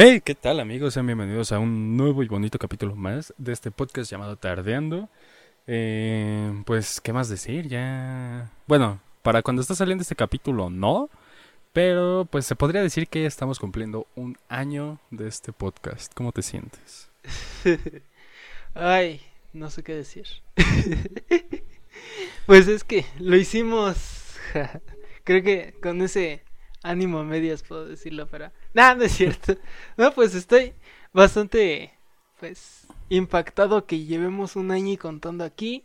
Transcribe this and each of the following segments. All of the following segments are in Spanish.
Hey, ¿qué tal amigos? Sean bienvenidos a un nuevo y bonito capítulo más de este podcast llamado Tardeando. Eh, pues, ¿qué más decir? Ya... Bueno, para cuando está saliendo este capítulo, no. Pero, pues, se podría decir que estamos cumpliendo un año de este podcast. ¿Cómo te sientes? Ay, no sé qué decir. pues es que lo hicimos. Creo que con ese ánimo a medias puedo decirlo, pero nada, no es cierto. No, pues estoy bastante pues impactado que llevemos un año y contando aquí.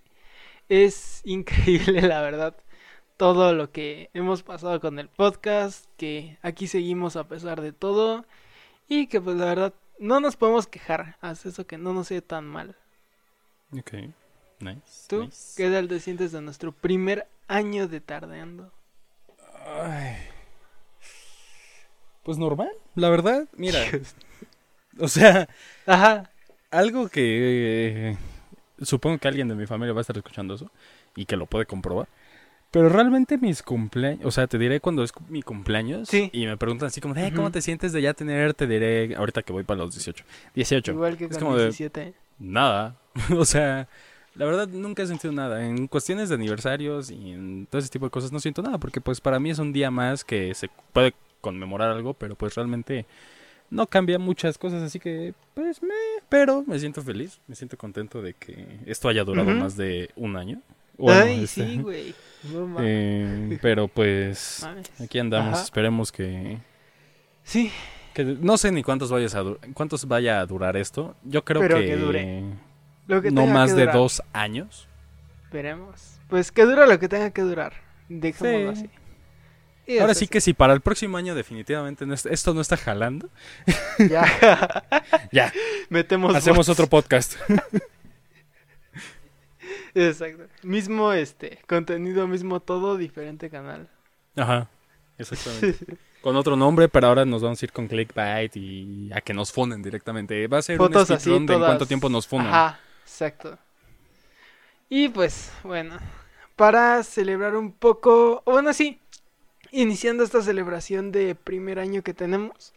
Es increíble, la verdad, todo lo que hemos pasado con el podcast, que aquí seguimos a pesar de todo y que pues la verdad no nos podemos quejar, haz eso que no nos sea tan mal. Ok, nice. ¿Tú nice. qué tal te sientes de nuestro primer año de tardeando? Ay. Pues normal, la verdad. Mira, o sea, Ajá, algo que eh, supongo que alguien de mi familia va a estar escuchando eso y que lo puede comprobar. Pero realmente mis cumpleaños, o sea, te diré cuando es mi cumpleaños Sí. y me preguntan así como, de, "Eh. ¿cómo te sientes de ya tener? Te diré, ahorita que voy para los 18. 18. igual que es con como de, 17. nada. o sea, la verdad nunca he sentido nada. En cuestiones de aniversarios y en todo ese tipo de cosas no siento nada, porque pues para mí es un día más que se puede conmemorar algo, pero pues realmente no cambia muchas cosas, así que pues me... Pero me siento feliz, me siento contento de que esto haya durado más de un año. Bueno, Ay, este, sí, güey. No eh, pero pues Mames. aquí andamos, Ajá. esperemos que... Sí, que no sé ni cuántos, vayas a cuántos vaya a durar esto. Yo creo Pero que, que dure. lo que no más que de dos años. Veremos. Pues que dura lo que tenga que durar. Dejémoslo Sí. así. Y Ahora sí que si para el próximo año definitivamente no es- esto no está jalando, Ya. ya, Metemos hacemos bots. otro podcast. Exacto. Mismo este, contenido, mismo todo, diferente canal. Ajá, exactamente. Con otro nombre, pero ahora nos vamos a ir con clickbait y a que nos funen directamente. Va a ser Fotos un así, de en cuánto tiempo nos funan. Ajá, exacto. Y pues, bueno, para celebrar un poco, bueno, sí, iniciando esta celebración de primer año que tenemos,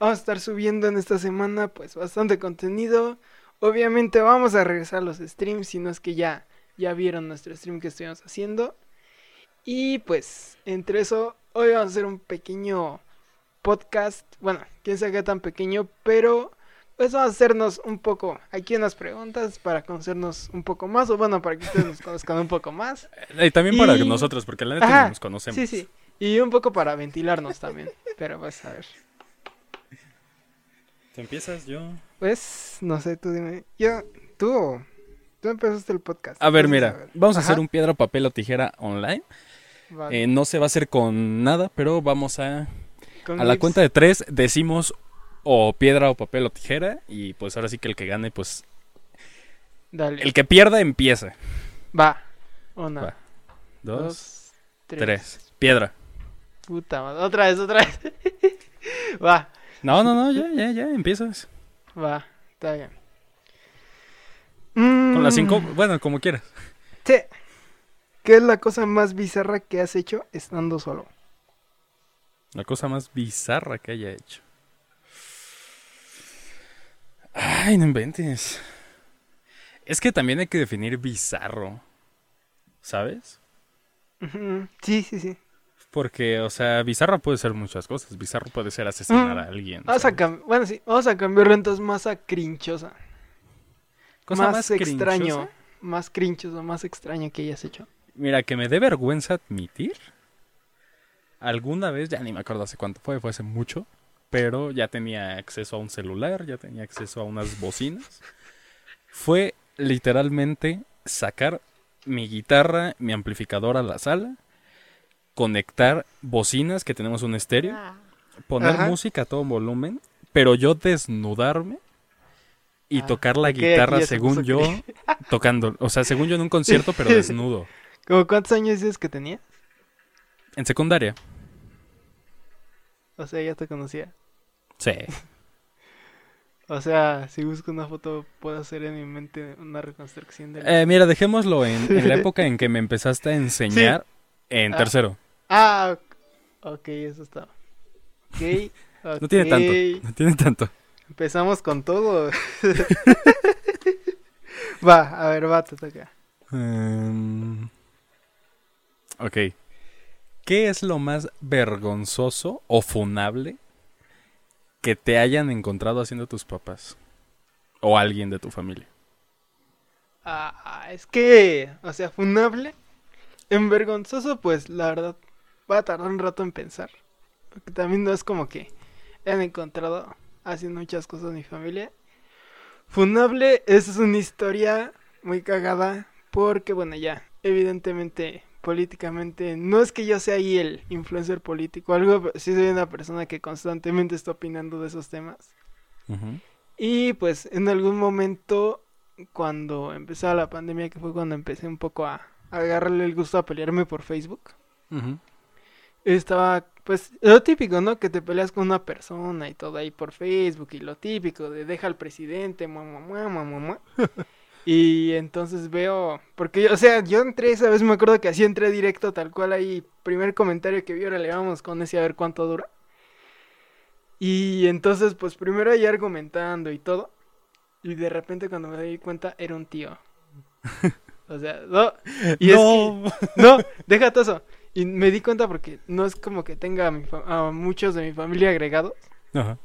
vamos a estar subiendo en esta semana pues bastante contenido. Obviamente vamos a regresar a los streams, si no es que ya, ya vieron nuestro stream que estuvimos haciendo. Y pues, entre eso, hoy vamos a hacer un pequeño podcast, bueno, quién sabe qué tan pequeño, pero pues vamos a hacernos un poco aquí unas preguntas para conocernos un poco más, o bueno, para que ustedes nos conozcan un poco más. Y también para Y- nosotros, porque la neta Ajá, nos conocemos. Sí, sí. Y un poco para ventilarnos también. Pero pues a ver. ¿Te empiezas yo? Pues, no sé, tú dime. Yo, tú, tú empezaste el podcast. A ver, mira, vamos a hacer un piedra, papel o tijera online. vale. Eh, no se va a hacer con nada, pero vamos a Con A la cuenta de tres decimos o piedra o papel o tijera y pues ahora sí que el que gane pues Dale. el que pierda empieza. Va. Una, Va. Dos, dos, tres. tres. Piedra. Puta madre. Otra vez, otra vez. va, No, no, no, ya, ya, ya empiezas. va. Está bien. Con las cinco, Mm, bueno, como quieras. Sí. ¿Qué es la cosa más bizarra que has hecho estando solo? La cosa más bizarra que haya hecho. Ay, no inventes. Es que también hay que definir bizarro. ¿Sabes? Sí, sí, sí. Porque, o sea, bizarra puede ser muchas cosas. Bizarro puede ser asesinar Mm. a alguien. Vamos a bueno, sí, vamos a cambiarlo entonces más a crinchosa. Cosa más, más extraño. crinchosa. Más crinchoso, más extraño que hayas hecho. Mira, que me dé vergüenza admitir. Alguna vez, ya ni me acuerdo hace cuánto fue, fue hace mucho. Pero ya tenía acceso a un celular, ya tenía acceso a unas bocinas. Fue literalmente sacar mi guitarra, mi amplificador a la sala, conectar bocinas, que tenemos un estéreo, poner Ajá. música a todo volumen, pero yo desnudarme y Ah, tocar la guitarra según yo, tocando, o sea, según yo en un concierto, pero desnudo. ¿Cómo cuántos años dices que tenía? En secundaria. O sea, ya te conocía. Sí. O sea, si busco una foto, puedo hacer en mi mente una reconstrucción de Eh, mira, dejémoslo en, en la época en que me empezaste a enseñar en Ah. tercero. Ah, ok, eso está. Ok. No tiene tanto, no tiene tanto. Empezamos con todo. va, a ver, va, te toca. Em, ok. ¿Qué es lo más vergonzoso o funable que te hayan encontrado haciendo tus papás? O alguien de tu familia. Ah, es que, o sea, funable. En vergonzoso, pues la verdad, va a tardar un rato en pensar. Porque también no es como que han encontrado haciendo muchas cosas mi familia. Funable es una historia muy cagada porque, bueno, ya, evidentemente, políticamente, no es que yo sea ahí el influencer político, algo, pero sí soy una persona que constantemente está opinando de esos temas. Y pues en algún momento, cuando empezaba la pandemia, que fue cuando empecé un poco a, a agarrarle el gusto a pelearme por Facebook, Ujú. Estaba, pues, lo típico, ¿no? Que te peleas con una persona y todo ahí por Facebook y lo típico de deja al presidente, mamá, mamá, mamá. Y entonces veo, porque, yo- o sea, yo entré esa vez, me acuerdo que así entré directo, tal cual ahí, primer comentario que vi, ahora le vamos con ese a ver cuánto dura. Y entonces, pues primero ahí argumentando y todo. Y de repente cuando me di cuenta, era un tío. O sea, no. Y es no. que- no, deja todo eso. Y me di cuenta porque no es como que tenga a, mi a muchos de mi familia agregados. Ajá.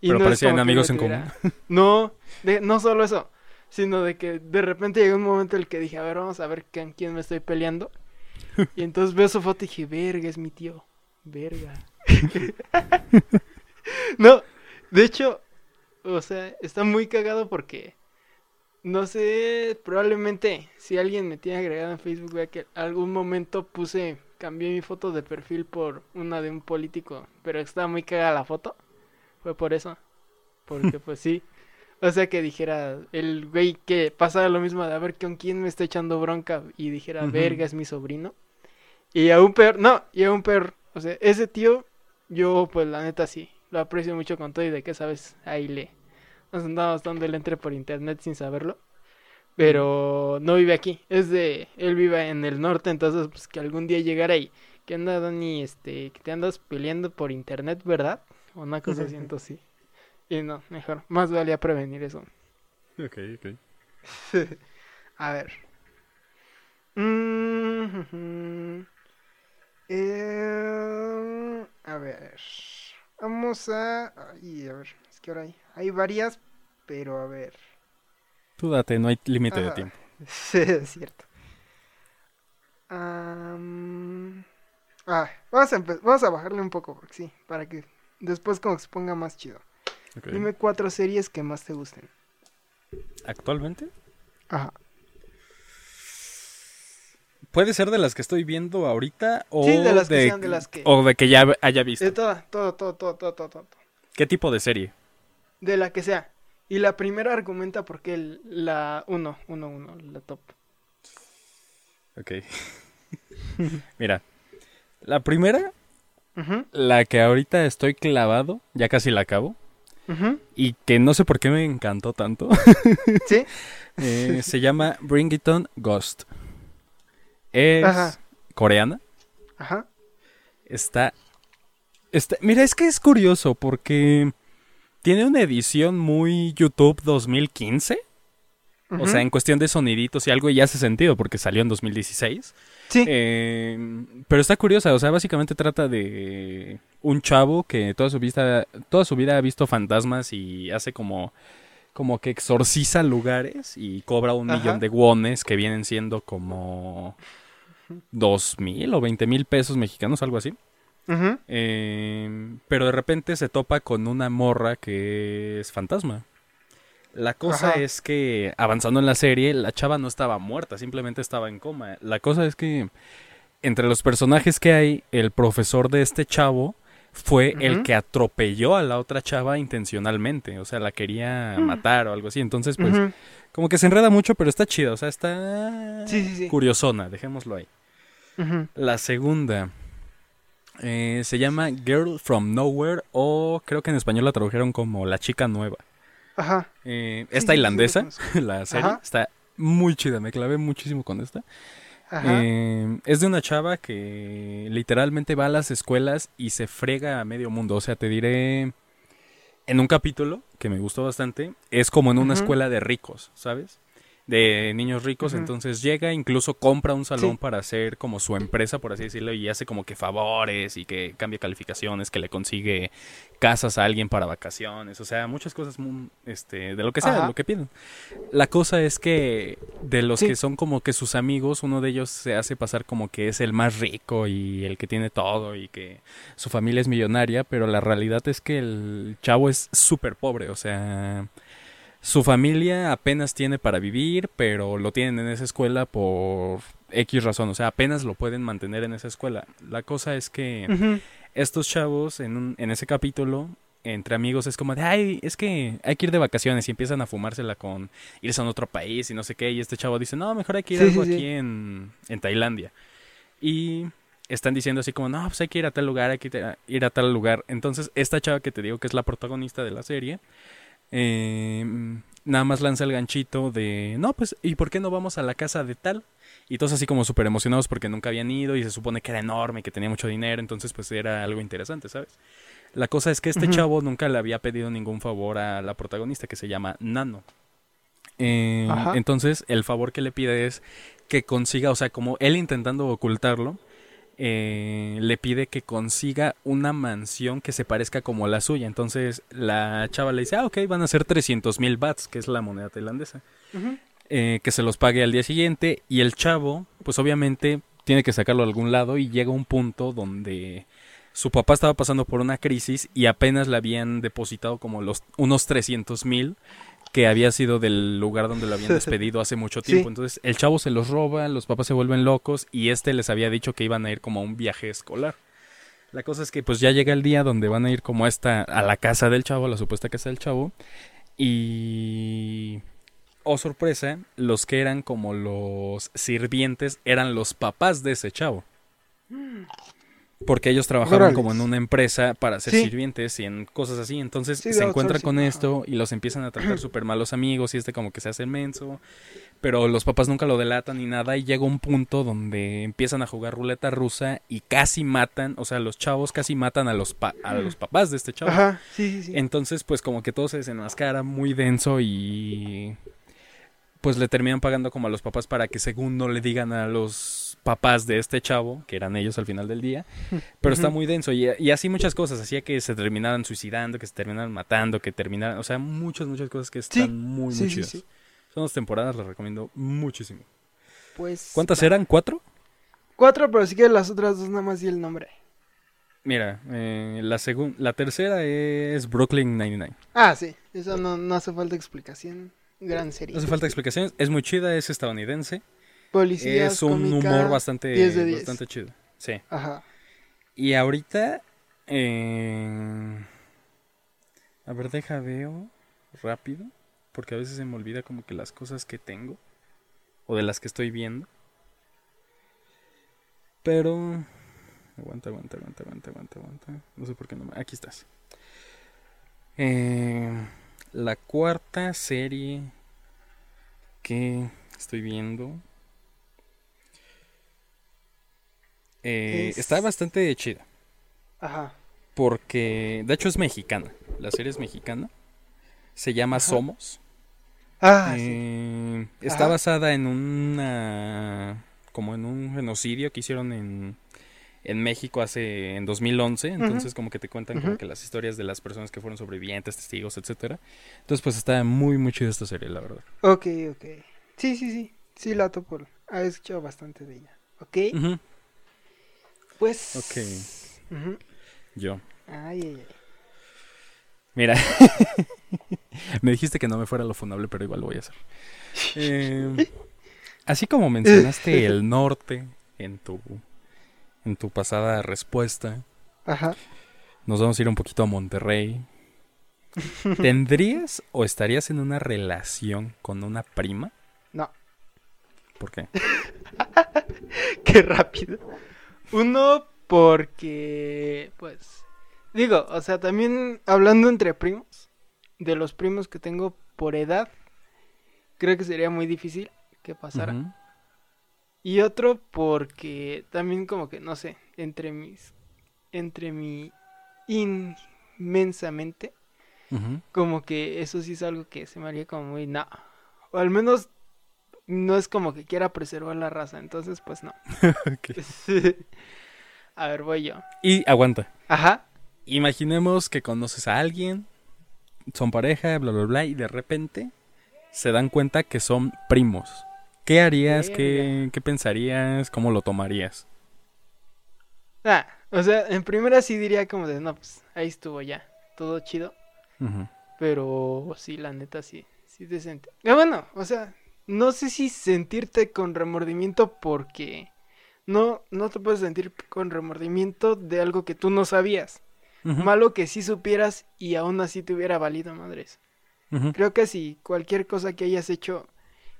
Y Pero no parecían amigos en tuviera- No, de- no solo eso, sino de que de repente llegó un momento en el que dije, a ver, vamos a ver con quién me estoy peleando. Y entonces veo su foto y dije, verga, es mi tío. Verga. no, de hecho, o sea, está muy cagado porque, no sé, probablemente si alguien me tiene agregado en Facebook, vea que algún momento puse, cambié mi foto de perfil por una de un político, pero estaba muy cagada la foto. Fue por eso. Porque pues sí. O sea que dijera el güey que pasara lo mismo de a ver con quién me está echando bronca y dijera, verga, es mi sobrino. Y aún peor, no, y aún peor. O sea, ese tío, yo pues la neta sí, lo aprecio mucho con todo y de que sabes, ahí le. Nos andamos dando el entre por internet sin saberlo. Pero no vive aquí, es de, él vive en el norte, entonces pues que algún día llegara y, ¿qué onda Dani? Este, que te andas peleando por internet, ¿verdad? O una cosa así, entonces sí. Y no, mejor, más valía prevenir eso. Ok, ok. A ver. Mm. Eh, a ver. Vamos a. Ay, a ver. Es que ahora hay, hay varias, pero a ver. Tú date, no hay límite de tiempo. Sí, es cierto. Am, ah, vamos a, empe- vamos a bajarle un poco, porque sí, para que después como que se ponga más chido. Dime cuatro series que más te gusten. ¿Actualmente? Ajá. Puede ser de las que estoy viendo ahorita o Sí, de las que sean de las que- o de que ya haya visto. De toda, todo, todo, todo, todo, todo, todo. ¿Qué tipo de serie? De la que sea. Y la primera argumenta porque el- la uno, uno, uno, la top. Ok. Mira, la primera, Ujú, la que ahorita estoy clavado, ya casi la acabo, ujú. y que no sé por qué me encantó tanto, ¿Sí? eh, se llama Bring It On Ghost. Es Ajá. coreana. Ajá. Está, está. Mira, es que es curioso porque tiene una edición muy YouTube 2015. O ujú. sea, en cuestión de soniditos y algo ya hace sentido porque salió en 2016. Sí. Eh, pero está curiosa, o sea, básicamente trata de un chavo que toda su vida, toda su vida ha visto fantasmas y hace como, como que exorciza lugares y cobra un Ajá. millón de wones que vienen siendo como dos mil o veinte mil pesos mexicanos, algo así. Eh, pero de repente se topa con una morra que es fantasma. La cosa Ajá. es que avanzando en la serie, la chava no estaba muerta, simplemente estaba en coma. La cosa es que entre los personajes que hay, el profesor de este chavo fue el que atropelló a la otra chava intencionalmente, o sea, la quería Mm. matar o algo así. Entonces, pues, como que se enreda mucho, pero está chido, o sea, está Sí, sí, sí. curiosona, dejémoslo ahí. La segunda eh, se llama Girl from Nowhere o creo que en español la tradujeron como La chica nueva. Ajá. Eh, es sí, tailandesa, sí, la serie. Ajá. Está muy chida, me clavé muchísimo con esta. Ajá. Eh, es de una chava que literalmente va a las escuelas y se frega a medio mundo. O sea, te diré en un capítulo que me gustó bastante, es como en una escuela de ricos, ¿sabes? De niños ricos, entonces llega, incluso compra un salón Sí. para hacer como su empresa, por así decirlo, y hace como que favores y que cambia calificaciones, que le consigue casas a alguien para vacaciones, o sea, muchas cosas muy, este, de lo que sea, de lo que piden. La cosa es que de los Sí. que son como que sus amigos, uno de ellos se hace pasar como que es el más rico y el que tiene todo y que su familia es millonaria, pero la realidad es que el chavo es súper pobre, o sea, su familia apenas tiene para vivir, pero lo tienen en esa escuela por X razón, o sea, apenas lo pueden mantener en esa escuela. La cosa es que estos chavos en, un- en ese capítulo, entre amigos, es como de, ay, es que hay que ir de vacaciones y empiezan a fumársela con irse a otro país y no sé qué. Y este chavo dice, no, mejor hay que ir Sí, algo sí, aquí sí. En, en Tailandia. Y están diciendo así como, no, pues hay que ir a tal lugar, hay que ir a tal lugar. Entonces, esta chava que te digo que es la protagonista de la serie, eh, nada más lanza el ganchito de, no, pues, ¿y por qué no vamos a la casa de tal? Y todos así como súper emocionados porque nunca habían ido y se supone que era enorme, que tenía mucho dinero, entonces pues era algo interesante, ¿sabes? La cosa es que este chavo nunca le había pedido ningún favor a la protagonista que se llama Nano. Eh, entonces el favor que le pide es que consiga, o sea, como él intentando ocultarlo, eh, le pide que consiga una mansión que se parezca como la suya. Entonces la chava le dice, ah, ok, van a ser 300 mil bats, que es la moneda tailandesa eh, que se los pague al día siguiente y el chavo, pues obviamente tiene que sacarlo a algún lado y llega un punto donde su papá estaba pasando por una crisis y apenas le habían depositado como los unos 300 mil que había sido del lugar donde lo habían despedido hace mucho tiempo. Sí. Entonces el chavo se los roba, los papás se vuelven locos y este les había dicho que iban a ir como a un viaje escolar. La cosa es que pues ya llega el día donde van a ir como a esta, a la casa del chavo, a la supuesta casa del chavo. Y... Oh sorpresa, los que eran como los sirvientes eran los papás de ese chavo. Porque ellos trabajaban Órales. como en una empresa para ser Sí. sirvientes y en cosas así. Entonces Sí, se encuentra con esto y los empiezan a tratar súper mal los amigos y este como que se hace menso. Pero los papás nunca lo delatan ni nada y llega un punto donde empiezan a jugar ruleta rusa y casi matan, o sea, los chavos casi matan a los, pa- a los papás de este chavo. Ajá, sí, sí, sí. Entonces, pues como que todo se desenmascara muy denso y pues le terminan pagando como a los papás para que según no le digan a los papás de este chavo, que eran ellos al final del día, pero está muy denso y, y así muchas cosas, hacía que se terminaran suicidando, que se terminaran matando, que terminaran, o sea, muchas, muchas cosas que están Sí, muy, muy sí, sí, chidas. sí. Son dos temporadas, las recomiendo muchísimo. Pues. ¿Cuántas va. eran? ¿Cuatro? Cuatro, pero si quieres las otras dos, nada más y el nombre. Mira, eh, la, segun- la tercera es Brooklyn 99. Ah, sí. Eso no, no hace falta explicación. Gran serie. No hace falta explicaciones, es muy chida, es estadounidense. Policías, es un cómica, humor bastante, 10 de 10. bastante chido. Sí. Ajá. Y ahorita. eh, a ver, deja veo rápido. Porque a veces se me olvida como que las cosas que tengo. O de las que estoy viendo. Pero. Aguanta, aguanta, aguanta, aguanta, aguanta, aguanta. No sé por qué no me. Aquí estás. Eh, la cuarta serie que estoy viendo. Eh, Es- Está bastante chida. Ajá. Porque, de hecho, es mexicana. La serie es mexicana. Se llama Ajá. Somos. Ah, sí. Eh, está Ajá. basada en una. como en un genocidio que hicieron en. En México hace en 2011, entonces como que te cuentan como que las historias de las personas que fueron sobrevivientes, testigos, etcétera. Entonces pues está muy muy chida esta serie, la verdad. Ok, ok. Sí, sí, sí. Sí, la topo. He escuchado bastante de ella. Ok. Pues. Ok. Yo. Ay, ay, ay. Mira, me dijiste que no me fuera lo funable, pero igual lo voy a hacer. Eh, así como mencionaste el norte en tu, en tu pasada respuesta, Ajá. nos vamos a ir un poquito a Monterrey. ¿Tendrías o estarías en una relación con una prima? No. ¿Por qué? Qué rápido. Uno, porque. Pues. Digo, o sea, también hablando entre primos. De los primos que tengo por edad. Creo que sería muy difícil que pasara. Y otro porque también como que, no sé, entre mis... Entre mi inmensamente como que eso sí es algo que se me haría como muy no. O al menos no es como que quiera preservar la raza, entonces pues no. A ver, voy yo. Y aguanta. Ajá. Imaginemos que conoces a alguien, son pareja, bla, bla, bla, y de repente se dan cuenta que son primos. ¿Qué harías? ¿Qué, qué pensarías? ¿Cómo lo tomarías? Ah, o sea, en primera sí diría como de, no, pues ahí estuvo ya, todo chido. Pero sí, la neta sí, sí te sentí. bueno, o sea, no sé si sentirte con remordimiento porque no, no te puedes sentir con remordimiento de algo que tú no sabías. Malo que sí supieras y aún así te hubiera valido madres. Creo que si cualquier cosa que hayas hecho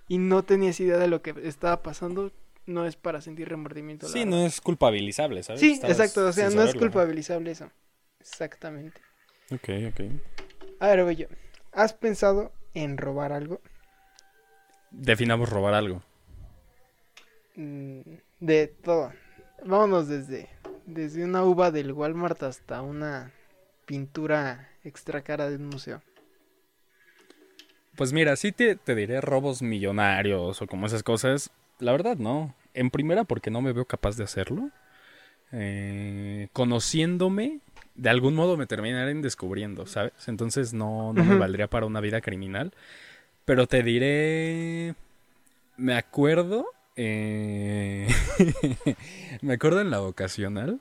y no tenías idea de lo que estaba pasando, no es para sentir remordimiento. Sí, no es culpabilizable, ¿sabes? Sí, Estabas exacto, o sea, no es culpabilizable eso. Exactamente. Ok, ok. A ver, yo. ¿Has pensado en robar algo? Definamos robar algo. Mm, De todo. Vámonos desde, desde una uva del Walmart hasta una pintura extra cara de un museo. Pues mira, sí te, te diré robos millonarios o como esas cosas. La verdad, no. En primera, porque no me veo capaz de hacerlo. Eh, conociéndome, de algún modo me terminarían descubriendo, ¿sabes? Entonces no, no me valdría para una vida criminal. Pero te diré. Me acuerdo. eh, me acuerdo en la vocacional.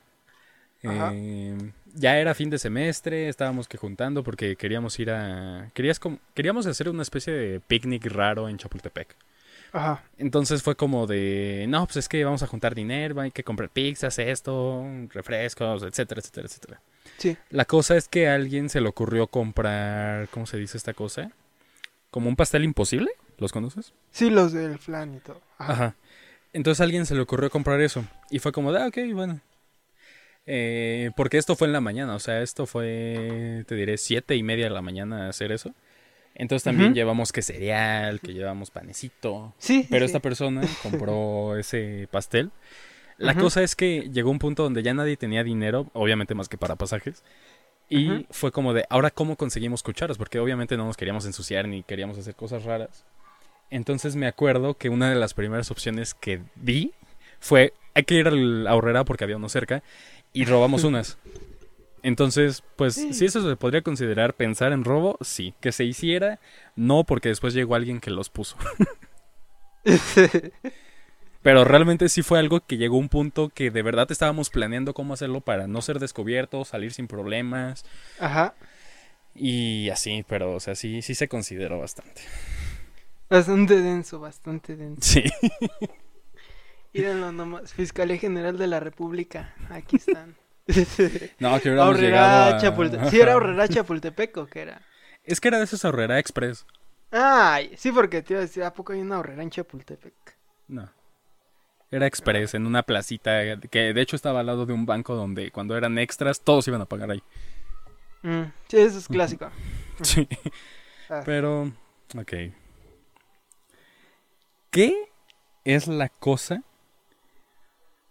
Ajá. eh, ya era fin de semestre, estábamos que juntando porque queríamos ir a. Querías com- queríamos hacer una especie de picnic raro en Chapultepec. Ajá. Entonces fue como de, no, pues es que vamos a juntar dinero, hay que comprar pizzas, esto, refrescos, etcétera, etcétera, etcétera. Sí. La cosa es que a alguien se le ocurrió comprar, ¿cómo se dice esta cosa? Como un pastel imposible, ¿los conoces? Sí, los del flan y todo. Ajá. Ajá. Entonces a alguien se le ocurrió comprar eso. Y fue como de, ah, ok, bueno. Eh, porque esto fue en la mañana, o sea, esto fue, te diré, siete y media de la mañana hacer eso. Entonces también llevamos que cereal, que llevamos panecito. Sí. Pero sí. esta persona compró ese pastel. La cosa es que llegó un punto donde ya nadie tenía dinero, obviamente más que para pasajes. Y fue como de, ahora cómo conseguimos cucharas, porque obviamente no nos queríamos ensuciar ni queríamos hacer cosas raras. Entonces me acuerdo que una de las primeras opciones que vi fue, hay que ir al ahorrera porque había uno cerca, y robamos unas. Entonces, pues, si eso se podría considerar pensar en robo, sí. Que se hiciera, no, porque después llegó alguien que los puso. Pero realmente sí fue algo que llegó a un punto que de verdad estábamos planeando cómo hacerlo para no ser descubiertos, salir sin problemas Ajá. y así, pero o sea, sí, sí se consideró bastante. Bastante denso, bastante denso. Sí. Mírenlo nomás. Fiscalía General de la República. Aquí están. No, que hubiéramos llegado a... Chapultepec. ¿Sí era Ahorrera Chapultepec o qué era? Es que era de esos Ahorrera Express. Ay, sí, porque te iba a decir, ¿a poco hay una Ahorrera en Chapultepec? No. Era Express en una placita que de hecho estaba al lado de un banco donde cuando eran extras todos iban a pagar ahí. Mm, sí, eso es clásico. Sí. Ah. Pero, ok. ¿Qué es la cosa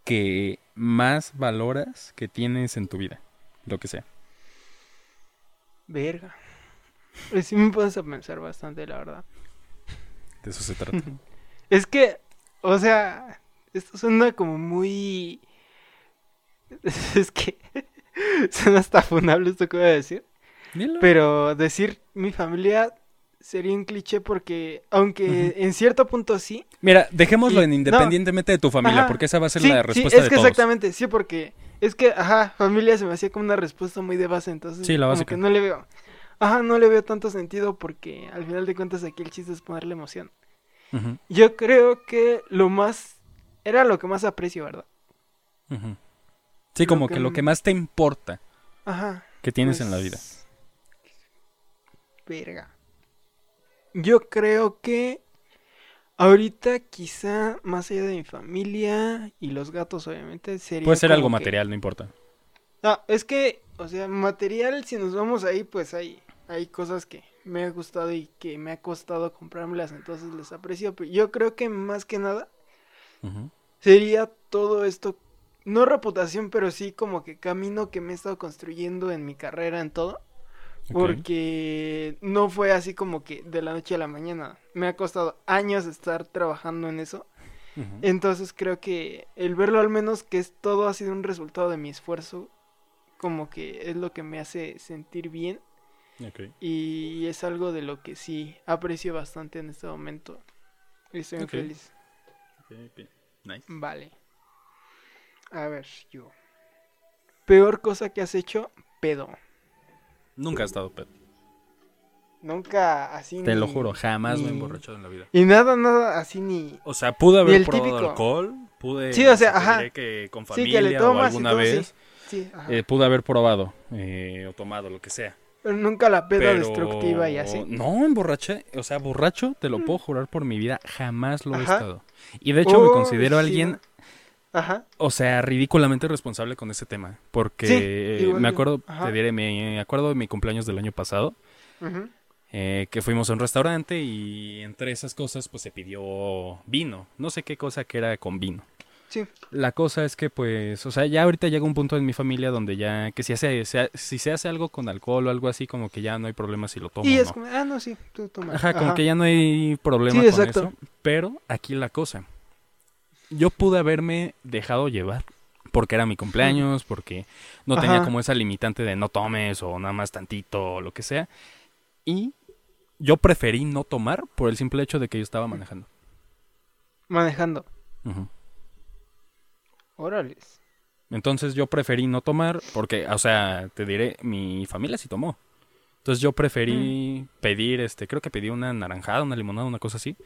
que más valoras que tienes en tu vida? Lo que sea. Verga. Pues sí me puedes a pensar bastante, la verdad. De eso se trata. Es que, o sea, esto suena como muy... Es que suena hasta funable esto que voy a decir. Dilo. Pero decir mi familia sería un cliché porque, aunque en cierto punto sí. Mira, dejémoslo Y- en no. independientemente de tu familia, Ajá. porque esa va a ser Sí, la sí, respuesta es de que todos. exactamente, sí, porque es que, ajá, familia se me hacía como una respuesta muy de base, entonces Sí, la como básica. que no le veo, ajá, no le veo tanto sentido porque al final de cuentas aquí el chiste es ponerle emoción. Yo creo que lo más, era lo que más aprecio, ¿verdad? Sí, Lo como que que lo que más te importa Ajá. que tienes en la vida. pues, Verga. Yo creo que ahorita quizá más allá de mi familia y los gatos obviamente sería Puede ser algo que- material, no importa. No, es que, o sea, material, si nos vamos ahí, pues hay, hay cosas que me ha gustado y que me ha costado comprármelas, entonces les aprecio. Pero yo creo que más que nada Sería todo esto, no reputación, pero sí como que camino que me he estado construyendo en mi carrera, en todo. Porque no fue así como que de la noche a la mañana. Me ha costado años estar trabajando en eso. Entonces creo que el verlo al menos que es todo ha sido un resultado de mi esfuerzo, como que es lo que me hace sentir bien y es algo de lo que sí aprecio bastante en este momento. Y estoy muy feliz. Ok. Nice. Vale. A ver, yo. Peor cosa que has hecho, pedo. Nunca he estado pedo. Nunca así Te lo ni- juro, jamás me he emborrachado en la vida. Y nada, nada así ni... O sea, pude Y haber el probado típico. alcohol, pude... Sí, o sea, ajá. que con Sí, familia que le o tomas y alguna sí. vez Sí, ajá. eh, pude haber probado eh, o tomado, lo que sea. Pero nunca la peda Pero destructiva y así. No, emborraché. O sea, borracho, te lo puedo jurar por mi vida, jamás lo he estado. Y de hecho me considero sí, alguien, o sea, ridículamente responsable con ese tema. Porque Sí, igual me acuerdo, Ajá. te diré, me acuerdo de mi cumpleaños del año pasado. Eh, que fuimos a un restaurante y entre esas cosas pues se pidió vino. No sé qué cosa que era con vino. Sí. La cosa es que pues, o sea, ya ahorita llega un punto en mi familia donde ya, que si, hace, se- si se hace algo con alcohol o algo así, como que ya no hay problema si lo tomo Y es no. como, ah, no, sí, tú toma. Ajá, como que ya no hay problema Sí, con eso. Pero aquí la cosa. Yo pude haberme dejado llevar. Porque era mi cumpleaños, porque no tenía Ajá. como esa limitante de no tomes o nada más tantito o lo que sea. Y yo preferí no tomar por el simple hecho de que yo estaba manejando. Manejando. Órales. Entonces yo preferí no tomar porque, o sea, te diré, mi familia sí tomó. Entonces yo preferí pedir, este, creo que pedí una naranjada, una limonada, una cosa así.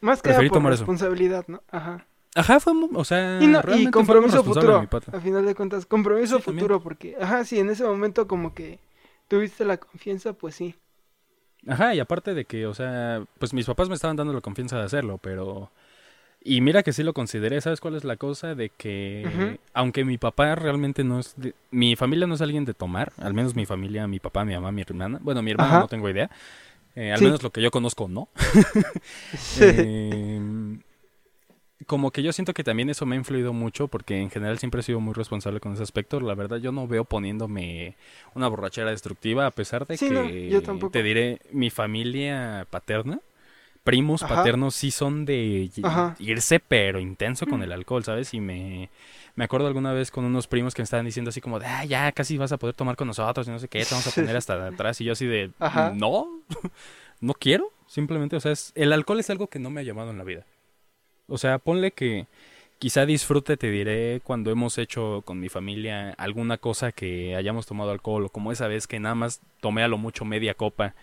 Más que Preferí por tomar eso. responsabilidad, ¿no? Ajá. Ajá, fue, o sea, Y, no, compromiso futuro. A final de cuentas, compromiso Sí, también. futuro, porque, ajá, sí, en ese momento como que tuviste la confianza, pues sí. Ajá, y aparte de que, o sea, pues mis papás me estaban dando la confianza de hacerlo, pero... Y mira que sí lo consideré, ¿sabes cuál es la cosa? De que, aunque mi papá realmente no es... de- Mi familia no es alguien de tomar, al menos mi familia, mi papá, mi mamá, mi hermana. Bueno, mi hermana Ajá. no tengo idea. Eh, al Sí. menos lo que yo conozco, no. Eh, como que yo siento que también eso me ha influido mucho porque en general siempre he sido muy responsable con ese aspecto. La verdad yo no veo poniéndome una borrachera destructiva a pesar de Sí, que no, yo tampoco. te diré mi familia paterna, primos Ajá. paternos sí son de Ajá. irse pero intenso con el alcohol, ¿sabes? Y me me acuerdo alguna vez con unos primos que me estaban diciendo así como de, ah, ya casi vas a poder tomar con nosotros y no sé qué, te vamos a poner hasta atrás y yo así de, Ajá. no, no quiero, simplemente, o sea, es- el alcohol es algo que no me ha llamado en la vida. O sea, ponle que quizá disfrute, te diré, cuando hemos hecho con mi familia alguna cosa que hayamos tomado alcohol, o como esa vez que nada más tomé a lo mucho media copa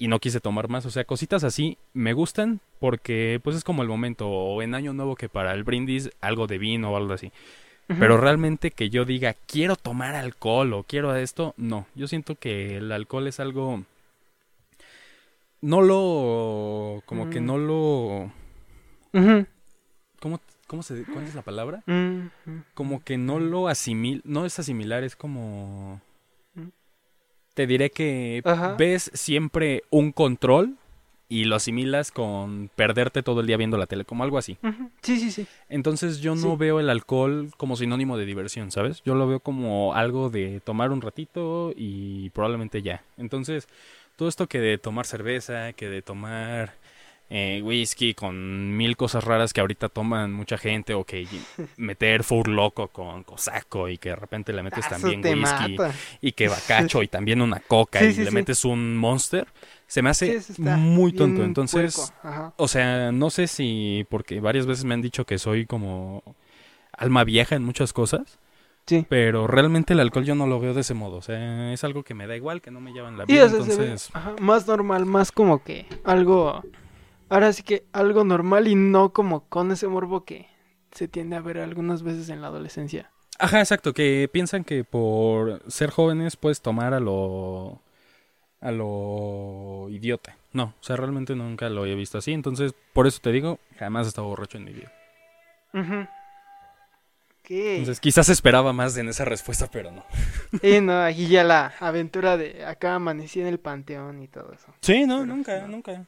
y no quise tomar más. O sea, cositas así me gustan porque pues es como el momento, o en Año Nuevo que para el brindis algo de vino o algo así. Pero realmente que yo diga, quiero tomar alcohol o quiero esto, no. Yo siento que el alcohol es algo... No lo... Como que Mm. no lo... ¿Cómo, cómo se, ¿Cuál es la palabra? Como que no lo asimil... No es asimilar, es como... Te diré que Ajá. ves siempre un control y lo asimilas con perderte todo el día viendo la tele, como algo así. Sí, sí, sí. Entonces yo no Sí. veo el alcohol como sinónimo de diversión, ¿sabes? Yo lo veo como algo de tomar un ratito y probablemente ya. Entonces, todo esto que de tomar cerveza, que de tomar eh, whisky con mil cosas raras que ahorita toman mucha gente o que meter fur loco con cosaco y que de repente le metes Ah, también whisky mata. y que bacacho y también una coca Sí, y sí, le sí. metes un monster, se me hace muy tonto. Entonces, o sea, no sé si, porque varias veces me han dicho que soy como alma vieja en muchas cosas, Sí. pero realmente el alcohol yo no lo veo de ese modo. O sea, es algo que me da igual, que no me llevan la vida. entonces, ajá, más normal, más como que algo, ahora sí que algo normal y no como con ese morbo que se tiende a ver algunas veces en la adolescencia. ajá, exacto, que piensan que por ser jóvenes puedes tomar a lo a lo idiota. No, o sea, realmente nunca lo he visto así, entonces por eso te digo, jamás he estado borracho en mi vida. Ujú. Ok. Entonces, quizás esperaba más en esa respuesta, pero no. Y no, aquí ya la aventura de acá amanecí en el panteón y todo eso. Sí, no, Pero nunca, no. nunca.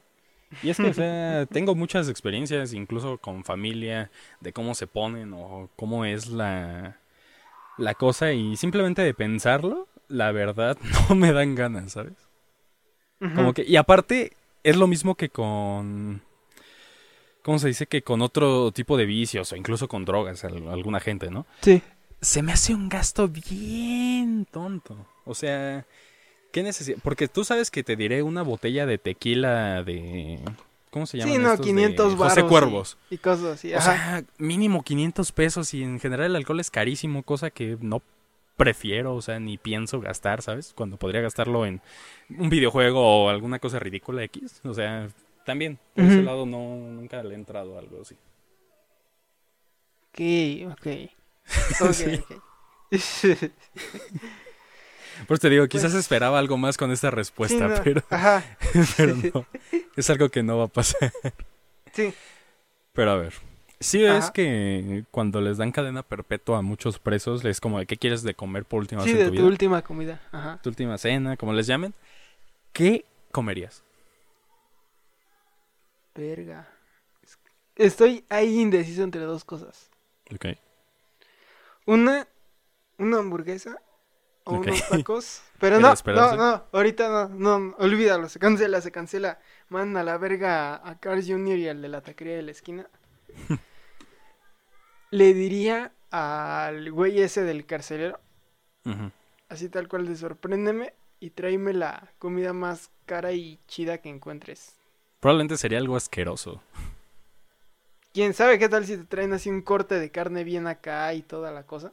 Y es que, o sea, tengo muchas experiencias, incluso con familia, de cómo se ponen o cómo es la, la cosa, y simplemente de pensarlo, la verdad, no me dan ganas, ¿sabes? Como que, y aparte, es lo mismo que con. ¿Cómo se dice? Que con otro tipo de vicios o incluso con drogas, al- alguna gente, ¿no? Sí. Se me hace un gasto bien tonto. O sea, ¿qué necesidad? Porque tú sabes que te diré una botella de tequila de. ¿Cómo se llama? Sí, no, 500 José baros. Cuervos. Y, y cosas así. O sea, mínimo 500 pesos y en general el alcohol es carísimo, cosa que no prefiero, o sea, ni pienso gastar, ¿sabes? Cuando podría gastarlo en un videojuego o alguna cosa ridícula X. O sea, también, por ese lado no, nunca le he entrado a algo así. Ok, ok. Ok, Sí. ok. Por eso te digo, quizás Pues- esperaba algo más con esta Sí, respuesta, no, pero, Ajá. pero no. Es algo que no va a pasar. Sí. Pero a ver. Sí es Ajá. que cuando les dan cadena perpetua a muchos presos, les como de qué quieres de comer por última Sí, vez de tu tu vida, última comida. Ajá. tu última cena, como les llamen, ¿qué comerías? Verga. Es- Estoy ahí indeciso entre dos cosas. Ok. Una, una hamburguesa o unos tacos. Pero no, no, no, ahorita no, no, olvídalo, se cancela, se cancela. Mandan a la verga a Carl Jr. y al de la taquería de la esquina. Le diría al güey ese del carcelero, así tal cual de sorpréndeme y tráeme la comida más cara y chida que encuentres. Probablemente sería algo asqueroso. ¿Quién sabe qué tal si te traen así un corte de carne bien acá y toda la cosa?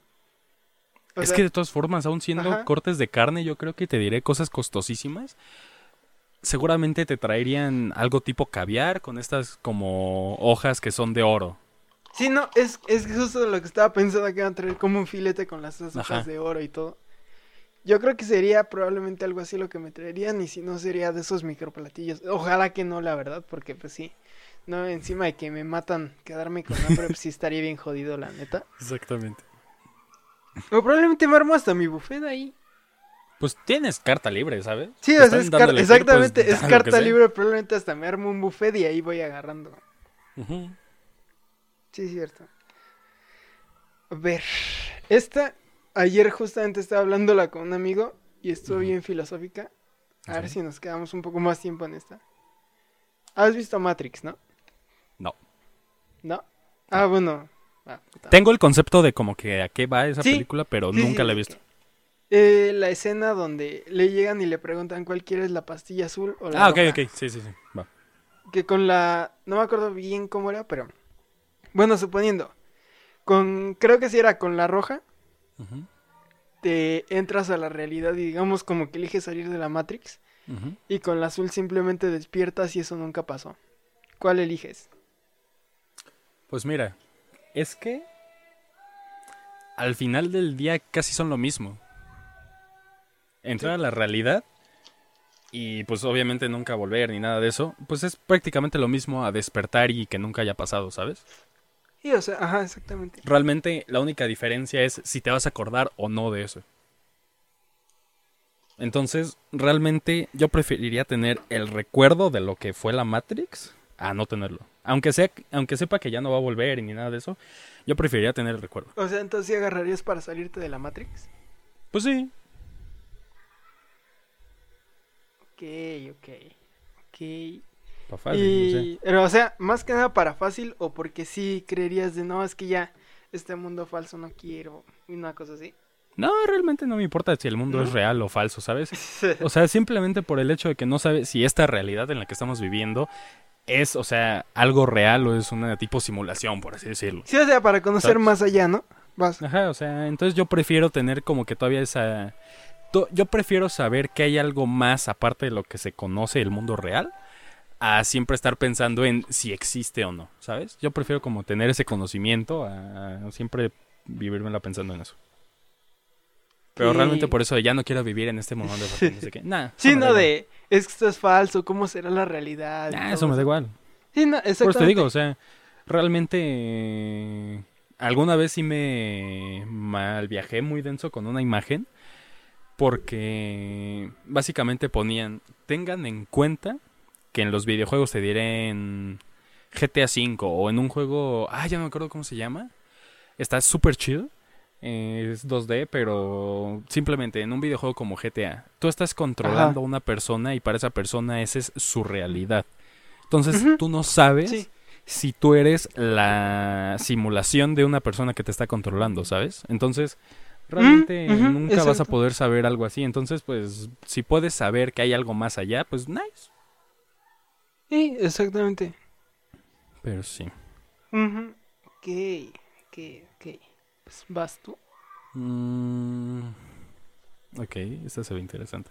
O es sea, que de todas formas, aún siendo Ajá. cortes de carne, yo creo que te diré cosas costosísimas. Seguramente te traerían algo tipo caviar con estas como hojas que son de oro. Sí, no, es, es justo lo que estaba pensando que iban a traer como un filete con las hojas Ajá. de oro y todo. Yo creo que sería probablemente algo así lo que me traerían y si no sería de esos microplatillos. Ojalá que no, la verdad, porque pues sí. No, encima de que me matan, quedarme con hambre, pues sí estaría bien jodido, la neta. Exactamente. O probablemente me armo hasta mi buffet ahí. Pues tienes carta libre, ¿sabes? Sí, o sea, es car- elegir, exactamente, pues, es carta libre, probablemente hasta me armo un buffet y ahí voy agarrando. Sí, es cierto. A ver, esta, ayer justamente estaba hablándola con un amigo y estuvo bien filosófica. A ver si nos quedamos un poco más tiempo en esta. ¿Has visto Matrix, no? No. ¿No? Ah, bueno. Ah. Tengo el concepto de como que a qué va esa Sí, película, pero Sí, nunca sí, la he ok. visto. Eh, la escena donde le llegan y le preguntan cuál quieres, la pastilla azul o la Ah, ok, roja. ok. Sí, sí, sí. Va. que con la no me acuerdo bien cómo era, pero bueno, suponiendo con creo que si era con la roja te entras a la realidad y digamos como que eliges salir de la Matrix y con la azul simplemente despiertas y eso nunca pasó. ¿Cuál eliges? Pues mira, es que al final del día casi son lo mismo. Entrar a la realidad y pues obviamente nunca volver ni nada de eso, pues es prácticamente lo mismo a despertar y que nunca haya pasado, ¿sabes? Sí, o sea, ajá, exactamente. Realmente la única diferencia es si te vas a acordar o no de eso. Entonces, realmente yo preferiría tener el recuerdo de lo que fue la Matrix a no tenerlo. Aunque sea, aunque sepa que ya no va a volver y ni nada de eso, yo preferiría tener el recuerdo. O sea, entonces ¿sí agarrarías para salirte de la Matrix? Pues sí, Ok, ok. Ok. pa' fácil, no sé. Y, pero, o sea, más que nada para fácil o porque sí creerías de no, es que ya este mundo falso no quiero y una cosa así. No, realmente no me importa si el mundo ¿No? es real o falso, ¿sabes? O sea, simplemente por el hecho de que no sabes si esta realidad en la que estamos viviendo es, o sea, algo real o es una tipo simulación, por así decirlo. Sí, o sea, para conocer ¿Sabes? más allá, ¿no? Vas. Ajá, o sea, entonces yo prefiero tener como que todavía esa... Yo prefiero saber que hay algo más aparte de lo que se conoce el mundo real a siempre estar pensando en si existe o no, ¿sabes? Yo prefiero como tener ese conocimiento a siempre vivírmela pensando en eso. Pero Sí. realmente por eso ya no quiero vivir en este momento porque no sé qué. Nah, Sí, no de, es que esto es falso, ¿cómo será la realidad? todo eso me da igual. Sí, no, Por eso te digo, o sea, realmente eh, alguna vez sí me mal viajé muy denso con una imagen porque básicamente ponían, tengan en cuenta que en los videojuegos te diré en GTA V o en un juego, ah, ya no me acuerdo cómo se llama, está súper chido, eh, es 2D, pero simplemente en un videojuego como GTA, tú estás controlando a una persona y para esa persona esa es su realidad. Entonces tú no sabes Sí. si tú eres la simulación de una persona que te está controlando, ¿sabes? Entonces, realmente nunca vas a poder saber algo así. Entonces, pues, si puedes saber que hay algo más allá, pues nice. Sí, exactamente. Pero sí. Ok, ok. Pues vas tú. Mm, ok, esta se ve interesante.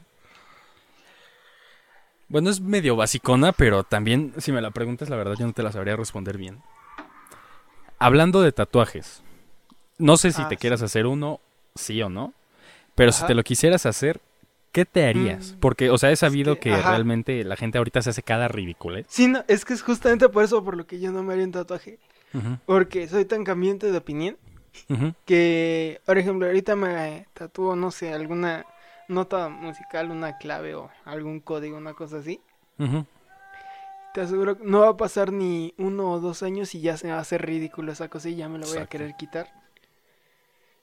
Bueno, es medio basicona, pero también, si me la preguntas, la verdad yo no te la sabría responder bien. Hablando de tatuajes, no sé si Ah, te sí. quieras hacer uno, sí o no, pero si te lo quisieras hacer, ¿qué te harías? Mm, Porque, o sea, he sabido que, realmente la gente ahorita se hace cada ridículo, ¿eh? Sí, no, es que es justamente por eso por lo que yo no me haría un tatuaje. Porque soy tan cambiante de opinión que, por ejemplo, ahorita me tatúo, no sé, alguna nota musical, una clave o algún código, una cosa así. Te aseguro que no va a pasar ni uno o dos años y ya se va a hacer ridículo esa cosa y ya me lo voy a querer quitar.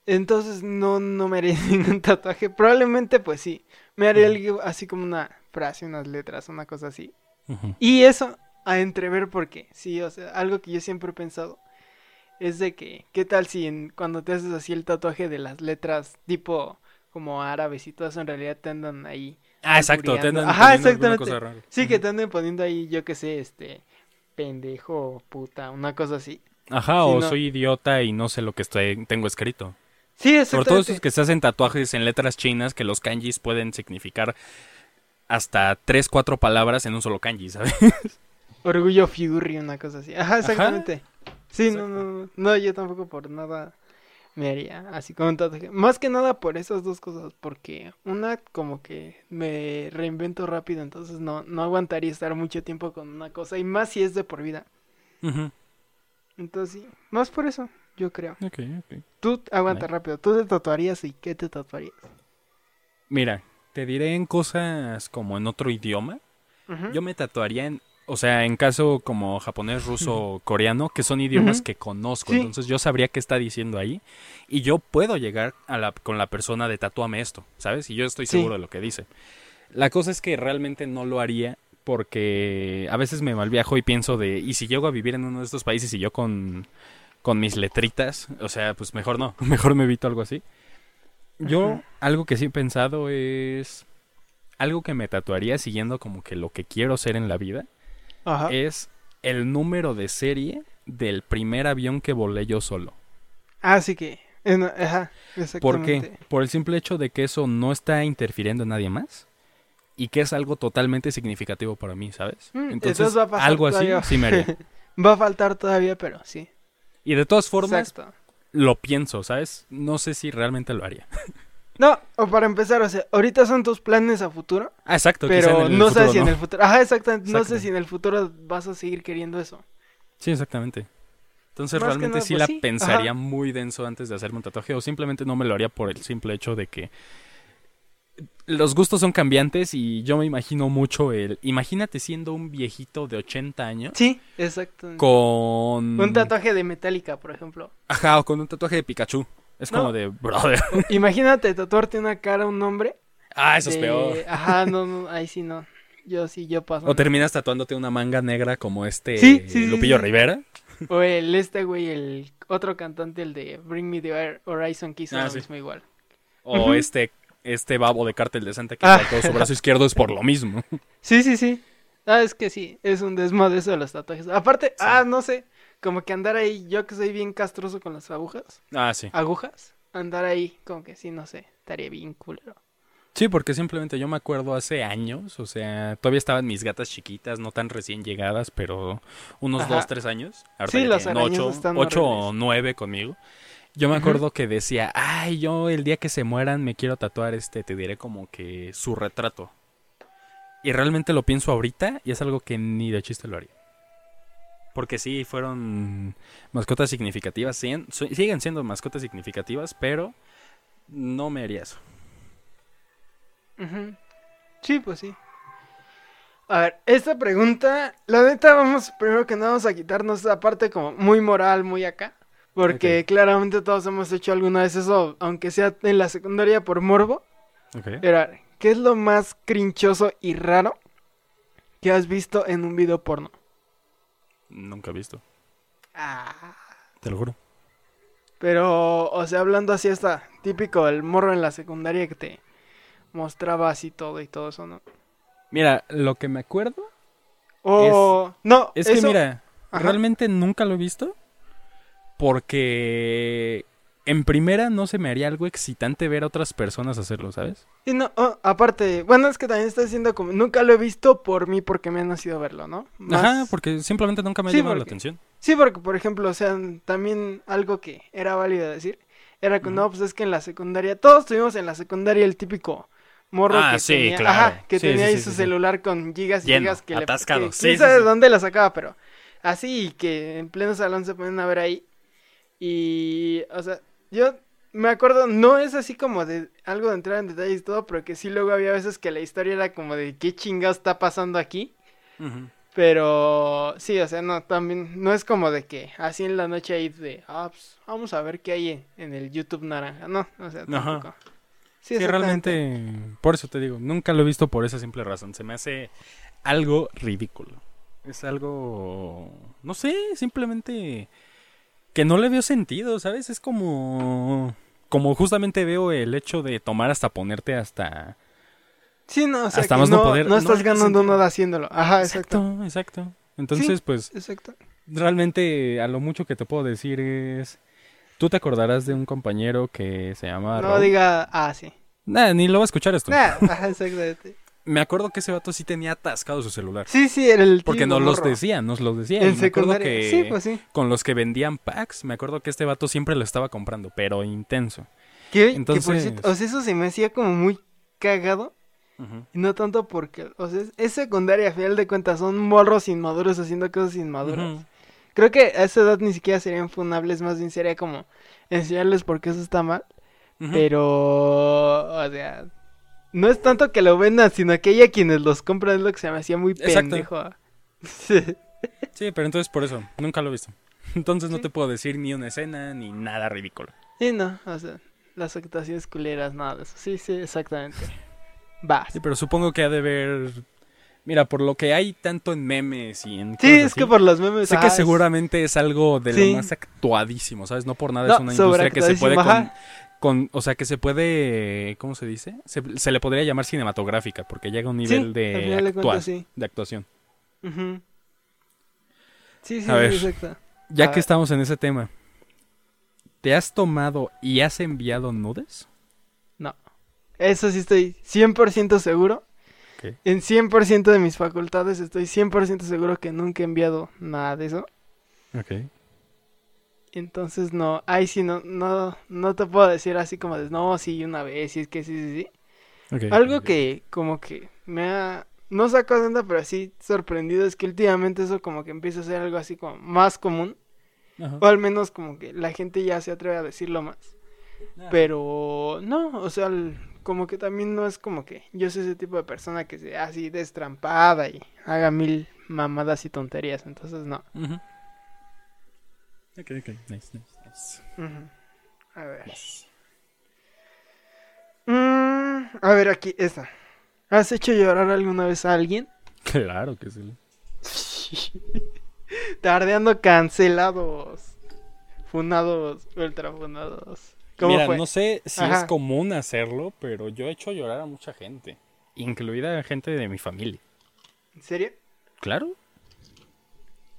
Entonces no, no me haría ningún tatuaje. Probablemente pues sí. Me Ujú. algo así como una frase, unas letras, una cosa así. Y eso a entrever porque, sí, o sea, algo que yo siempre he pensado es de que, ¿qué tal si en- cuando te haces así el tatuaje de las letras tipo como árabes y todo eso en realidad te andan ahí? Ah, exacto, te andan Ajá, exactamente. cosa rara. Sí, que te anden poniendo ahí, yo qué sé, este, pendejo, puta, una cosa así. Ajá, o no. soy idiota y no sé lo que estoy, tengo escrito. Sí, exactamente. todo esos que se hacen tatuajes en letras chinas, que los kanjis pueden significar hasta tres, cuatro palabras en un solo kanji, ¿sabes? Orgullo Fury, una cosa así. Ajá, exactamente. Sí, no, Exacto. no, no, no, yo tampoco por nada me haría así como un tatuaje. Más que nada por esas dos cosas, porque una como que me reinvento rápido, entonces no, no aguantaría estar mucho tiempo con una cosa, y más si es de por vida. Entonces sí, más por eso, yo creo. Ok, ok. Tú aguanta rápido, tú te tatuarías y qué te tatuarías. Mira, te diré en cosas como en otro idioma. Yo me tatuaría en, o sea, en caso como japonés, ruso, coreano, que son idiomas que conozco. Sí. Entonces yo sabría qué está diciendo ahí. Y yo puedo llegar a la, con la persona de tatúame esto, ¿sabes? Y yo estoy Sí. seguro de lo que dice. La cosa es que realmente no lo haría porque a veces me malviajo y pienso de, ¿y si llego a vivir en uno de estos países y yo con, con mis letritas? O sea, pues mejor no, mejor me evito algo así. Yo, algo que sí he pensado es algo que me tatuaría siguiendo como que lo que quiero ser en la vida Ajá. es el número de serie del primer avión que volé yo solo. Ah, sí que, ajá, ¿Por qué? Por el simple hecho de que eso no está interfiriendo en nadie más y que es algo totalmente significativo para mí, ¿sabes? Mm, Entonces, va a pasar algo así sí me haría. Va a faltar todavía, pero sí. Y de todas formas, Exacto. lo pienso, ¿sabes? No sé si realmente lo haría. No, o para empezar, o sea, ahorita son tus planes a futuro, Ah, exacto. pero no sé si en el futuro. Ajá, exactamente. No sé si en el futuro vas a seguir queriendo eso. Sí, exactamente. Entonces Más realmente nada, sí pues, la sí, pensaría ajá. muy denso antes de hacerme un tatuaje o simplemente no me lo haría por el simple hecho de que los gustos son cambiantes y yo me imagino mucho el... Imagínate siendo un viejito de 80 años Sí, exacto. con... Un tatuaje de Metallica, por ejemplo. Ajá, o con un tatuaje de Pikachu. Es No. como de, brother. Imagínate tatuarte una cara a un hombre. Ah, eso es peor. Ajá, no, no, ahí sí no. Yo sí, yo paso. O terminas tatuándote una manga negra como este Sí, Lupillo sí. Rivera. O el este güey, el otro cantante, el de Bring Me the Horizon, que hizo Ah, lo mismo igual. O este, este babo de cártel de Santa que Ah. su brazo izquierdo es por lo mismo. Sí, sí, sí. Ah, es que sí, es un desmadre eso de los tatuajes. Aparte, ah, no sé, como que andar ahí, yo que soy bien castroso con las agujas, Ah, sí. agujas, andar ahí, como que sí, no sé, estaría bien culero. Sí, porque simplemente yo me acuerdo hace años, o sea, todavía estaban mis gatas chiquitas, no tan recién llegadas, pero unos Ajá. dos, tres años. Ahorita Sí, ya los ocho, están ocho o nueve conmigo. Yo me acuerdo que decía, ay, yo el día que se mueran me quiero tatuar este, te diré como que su retrato. Y realmente lo pienso ahorita y es algo que ni de chiste lo haría. Porque sí, fueron mascotas significativas, siguen, siendo mascotas significativas, pero no me haría eso. Sí, pues sí. A ver, esta pregunta, la neta, vamos, primero que nada, vamos a quitarnos esa parte como muy moral, muy acá. Porque claramente todos hemos hecho alguna vez eso, aunque sea en la secundaria por morbo. Ok. Era, ¿qué es lo más crinchoso y raro que has visto en un video porno? Nunca he visto, Ah. te lo juro. Pero, o sea, hablando así, está típico el morro en la secundaria que te mostraba así todo y todo eso, ¿no? Mira, lo que me acuerdo O, no, es que, mira, Ajá. realmente nunca lo he visto porque en primera no se me haría algo excitante ver a otras personas hacerlo, ¿sabes? Y no, oh, aparte, bueno, es que también está diciendo como, nunca lo he visto por mí porque me ha nacido verlo, ¿no? Más- Ajá, porque simplemente nunca me ha Sí, llamado la atención. Sí, porque, por ejemplo, o sea, también algo que era válido decir, era que no, pues es que en la secundaria, todos tuvimos en la secundaria el típico morro Ah, que sí, tenía, claro. ajá, que Sí, tenía sí, ahí su celular con gigas y Lleno, gigas que atascado, le... que sí, quién sabe de dónde la sacaba, pero así, que en pleno salón se ponen a ver ahí. Y, o sea, yo me acuerdo, no es así como de algo de entrar en detalles y todo, pero que sí luego había veces que la historia era como de qué chingados está pasando aquí. Pero sí, o sea, no, también, no es como de que así en la noche ahí de, ah, pues, vamos a ver qué hay en, en el YouTube naranja, no, o sea, Ajá. tampoco. Sí, exactamente. realmente, por eso te digo, nunca lo he visto por esa simple razón. Se me hace algo ridículo. Es algo, no sé, simplemente que no le veo sentido, ¿sabes? Es como, como justamente veo el hecho de tomar hasta ponerte hasta... Sí, no, o sea, hasta más no no, poder, no estás ganando nada haciéndolo. Ajá, exacto. Exacto, exacto. Entonces, pues, Exacto. realmente a lo mucho que te puedo decir es... Tú te acordarás de un compañero que se llama... No diga, ah, sí. Nah, ni lo va a escuchar esto. Nah, exactamente. Me acuerdo que ese vato sí tenía atascado su celular. Sí, sí, era el Porque nos los morro. decía, nos los decía. En me acuerdo que Sí, pues sí. con los que vendían packs, me acuerdo que este vato siempre lo estaba comprando, pero intenso. Que por Entonces- cierto, o sea, eso se me hacía como muy cagado. No tanto porque, o sea, es, secundaria, a final de cuentas, son morros inmaduros haciendo cosas inmaduras. Creo que a esa edad ni siquiera serían funables, más bien sería como enseñarles por qué eso está mal. Pero, o sea, no es tanto que lo vendan, sino que ella quienes los compran es lo que se me hacía muy Exacto. pendejo. Sí. Sí, pero entonces por eso, nunca lo he visto. Entonces no Sí. te puedo decir ni una escena ni nada ridículo. Y no, o sea, las actuaciones culeras, nada de eso. Sí, sí, exactamente. Va. Sí, pero supongo que ha de ver... Mira, por lo que hay tanto en memes y en... Sí, es que por los memes. Sé ajá, que seguramente es algo de Sí. lo más actuadísimo, ¿sabes? No por nada No, es una industria que se puede con. Con- O sea, que se puede... ¿Cómo se dice? Se, se le podría llamar cinematográfica porque llega a un nivel de, final de actua- cuentas, sí. de actuación. Sí, sí, A ver. exacto. Ya A que ver. estamos en ese tema, ¿te has tomado y has enviado nudes? No. Eso sí estoy 100% seguro. Ok. En 100% de mis facultades estoy 100% seguro que nunca he enviado nada de eso. Ok. Entonces no, ahí sí no, no, no te puedo decir así como de no, sí, una vez, sí, es que sí, sí, sí. Algo que como que me ha, no sacado de onda, pero sí sorprendido es que últimamente eso como que empieza a ser algo así como más común. O al menos como que la gente ya se atreve a decirlo más. Pero no, o sea, el- como que también no es como que yo soy ese tipo de persona que sea así destrampada y haga mil mamadas y tonterías, entonces no. Ujú. Ok, ok. Nice, nice, nice. A ver. Mm, a ver aquí, esta. ¿Has hecho llorar alguna vez a alguien? Claro que sí. Tardeando cancelados. Funados, ultra funados. ¿Cómo Mira, fue? no sé si es común hacerlo, pero yo he hecho llorar a mucha gente, incluida gente de mi familia. ¿En serio? Claro.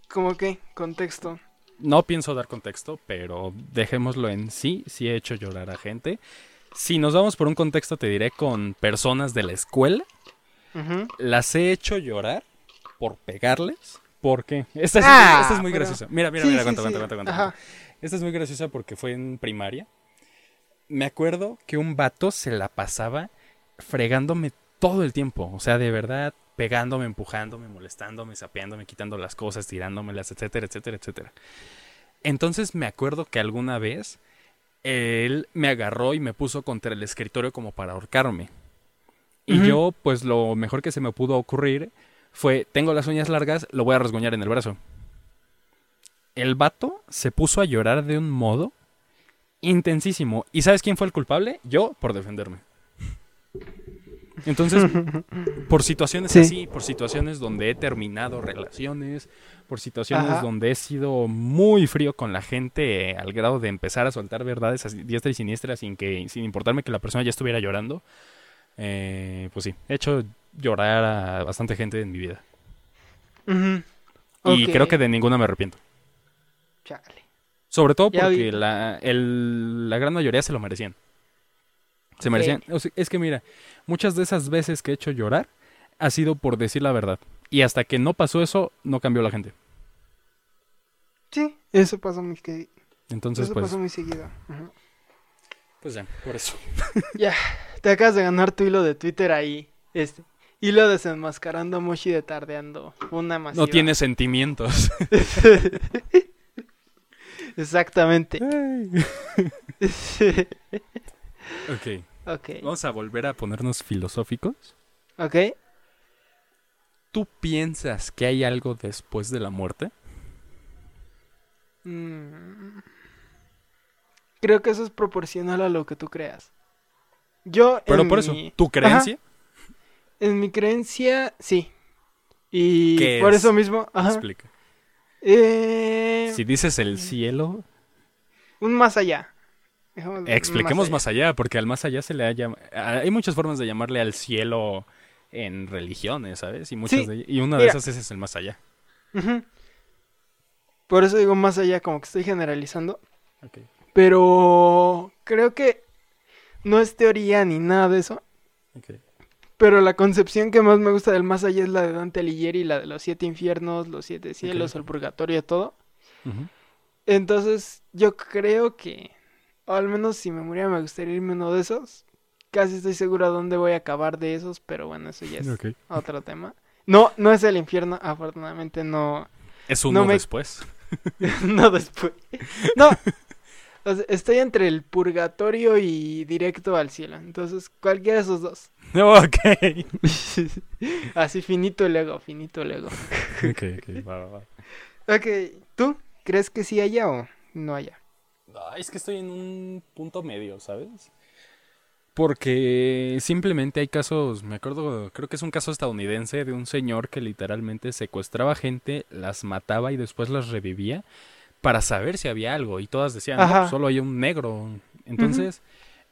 ¿Cómo qué? Contexto. No pienso dar contexto, pero dejémoslo en sí, sí he hecho llorar a gente. Si nos vamos por un contexto, te diré con personas de la escuela. Ujú. Las he hecho llorar por pegarles. ¿Por qué? Esta es, Ah, esta es muy pero- graciosa. Mira, mira, Sí, mira, sí, cuenta, sí. cuenta, cuenta, cuenta. Esta es muy graciosa porque fue en primaria. Me acuerdo que un vato se la pasaba fregándome todo el tiempo. O sea, de verdad, pegándome, empujándome, molestándome, sapeándome, quitando las cosas, tirándomelas, etcétera, etcétera, etcétera. Entonces me acuerdo que alguna vez él me agarró y me puso contra el escritorio como para ahorcarme. Y yo, pues lo mejor que se me pudo ocurrir fue, tengo las uñas largas, lo voy a rasguñar en el brazo. el vato se puso a llorar de un modo intensísimo. ¿Y sabes quién fue el culpable? Yo, por defenderme. Entonces, por situaciones Sí. así, por situaciones donde he terminado relaciones, por situaciones Ajá. donde he sido muy frío con la gente eh, al grado de empezar a soltar verdades a diestra y siniestra sin que, sin importarme que la persona ya estuviera llorando, eh, pues sí, he hecho llorar a bastante gente en mi vida. Y creo que de ninguna me arrepiento. Chale. Sobre todo porque la, el- la gran mayoría se lo merecían. Se merecían. o sea, es que mira, muchas de esas veces que he hecho llorar ha sido por decir la verdad. Y hasta que no pasó eso, no cambió la gente. Sí, eso pasó muy, que... Entonces, eso pues, pasó muy seguido. Pues ya, por eso. Ya, te acabas de ganar tu hilo de Twitter ahí. Este. Hilo desenmascarando a Moshi de tardeando. Una masiva. No tiene sentimientos. Exactamente. ok, ok. vamos a volver a ponernos filosóficos. Ok. ¿Tú piensas que hay algo después de la muerte? Mm. Creo que eso es proporcional a lo que tú creas. Yo. Pero por eso, ¿tu creencia? En mi creencia, sí. Y ¿Qué por es? eso mismo. Ajá. Explica. Eh, Si dices el cielo, Un más allá. Expliquemos allá. más allá, porque al más allá se le ha llam- Hay muchas formas de llamarle al cielo en religiones, ¿sabes? Y muchas Sí, de y una de mira. esas es el más allá. Por eso digo más allá, como que estoy generalizando. Pero creo que no es teoría ni nada de eso. Pero la concepción que más me gusta del más allá es la de Dante Alighieri, la de los siete infiernos, los siete cielos, el purgatorio, todo. Entonces, yo creo que, o al menos si me muriera, me gustaría irme uno de esos. Casi estoy seguro a dónde voy a acabar de esos, pero bueno, eso ya es otro tema. No, no es el infierno, afortunadamente no, Es uno No me- después. no después. No, o sea, estoy entre el purgatorio y directo al cielo. Entonces, cualquiera de esos dos. ok. Así finito el ego, finito el ego. ok, ok, va, va, va. Ok, ¿tú crees que sí haya o no haya? Es que estoy en un punto medio, ¿sabes? Porque simplemente hay casos, me acuerdo, creo que es un caso estadounidense de un señor que literalmente secuestraba gente, las mataba y después las revivía para saber si había algo. Y todas decían, no, pues, solo hay un negro. Entonces,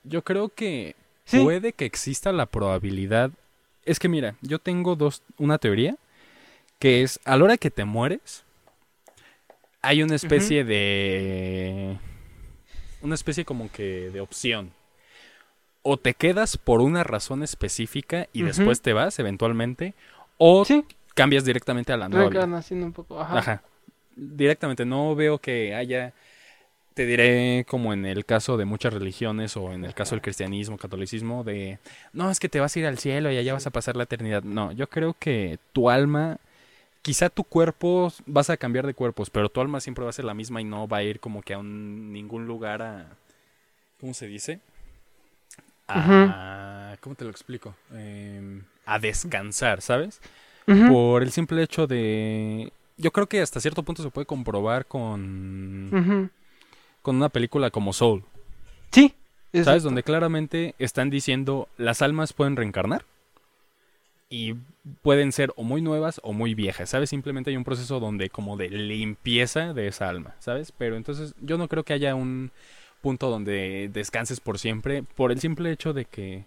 yo creo que Sí. puede que exista la probabilidad. Es que mira, yo tengo dos, una teoría que es a la hora que te mueres, hay una especie de una especie como que de opción. O te quedas por una razón específica y después te vas eventualmente, o Sí, cambias directamente a la nueva vida. reencarnación un poco. Ajá. Ajá. Directamente, no veo que haya, te diré como en el caso de muchas religiones o en el caso del cristianismo, catolicismo, de, no, es que te vas a ir al cielo y allá vas a pasar la eternidad. No, yo creo que tu alma, quizá tu cuerpo, vas a cambiar de cuerpos, pero tu alma siempre va a ser la misma y no va a ir como que a un- ningún lugar a, ¿cómo se dice? A, ¿cómo te lo explico? Em, a descansar, ¿sabes? Por el simple hecho de... Yo creo que hasta cierto punto se puede comprobar con, con una película como Soul, Sí. ¿sabes? Donde claramente están diciendo las almas pueden reencarnar y pueden ser o muy nuevas o muy viejas, ¿sabes? Simplemente hay un proceso donde como de limpieza de esa alma, ¿sabes? Pero entonces yo no creo que haya un punto donde descanses por siempre por el simple hecho de que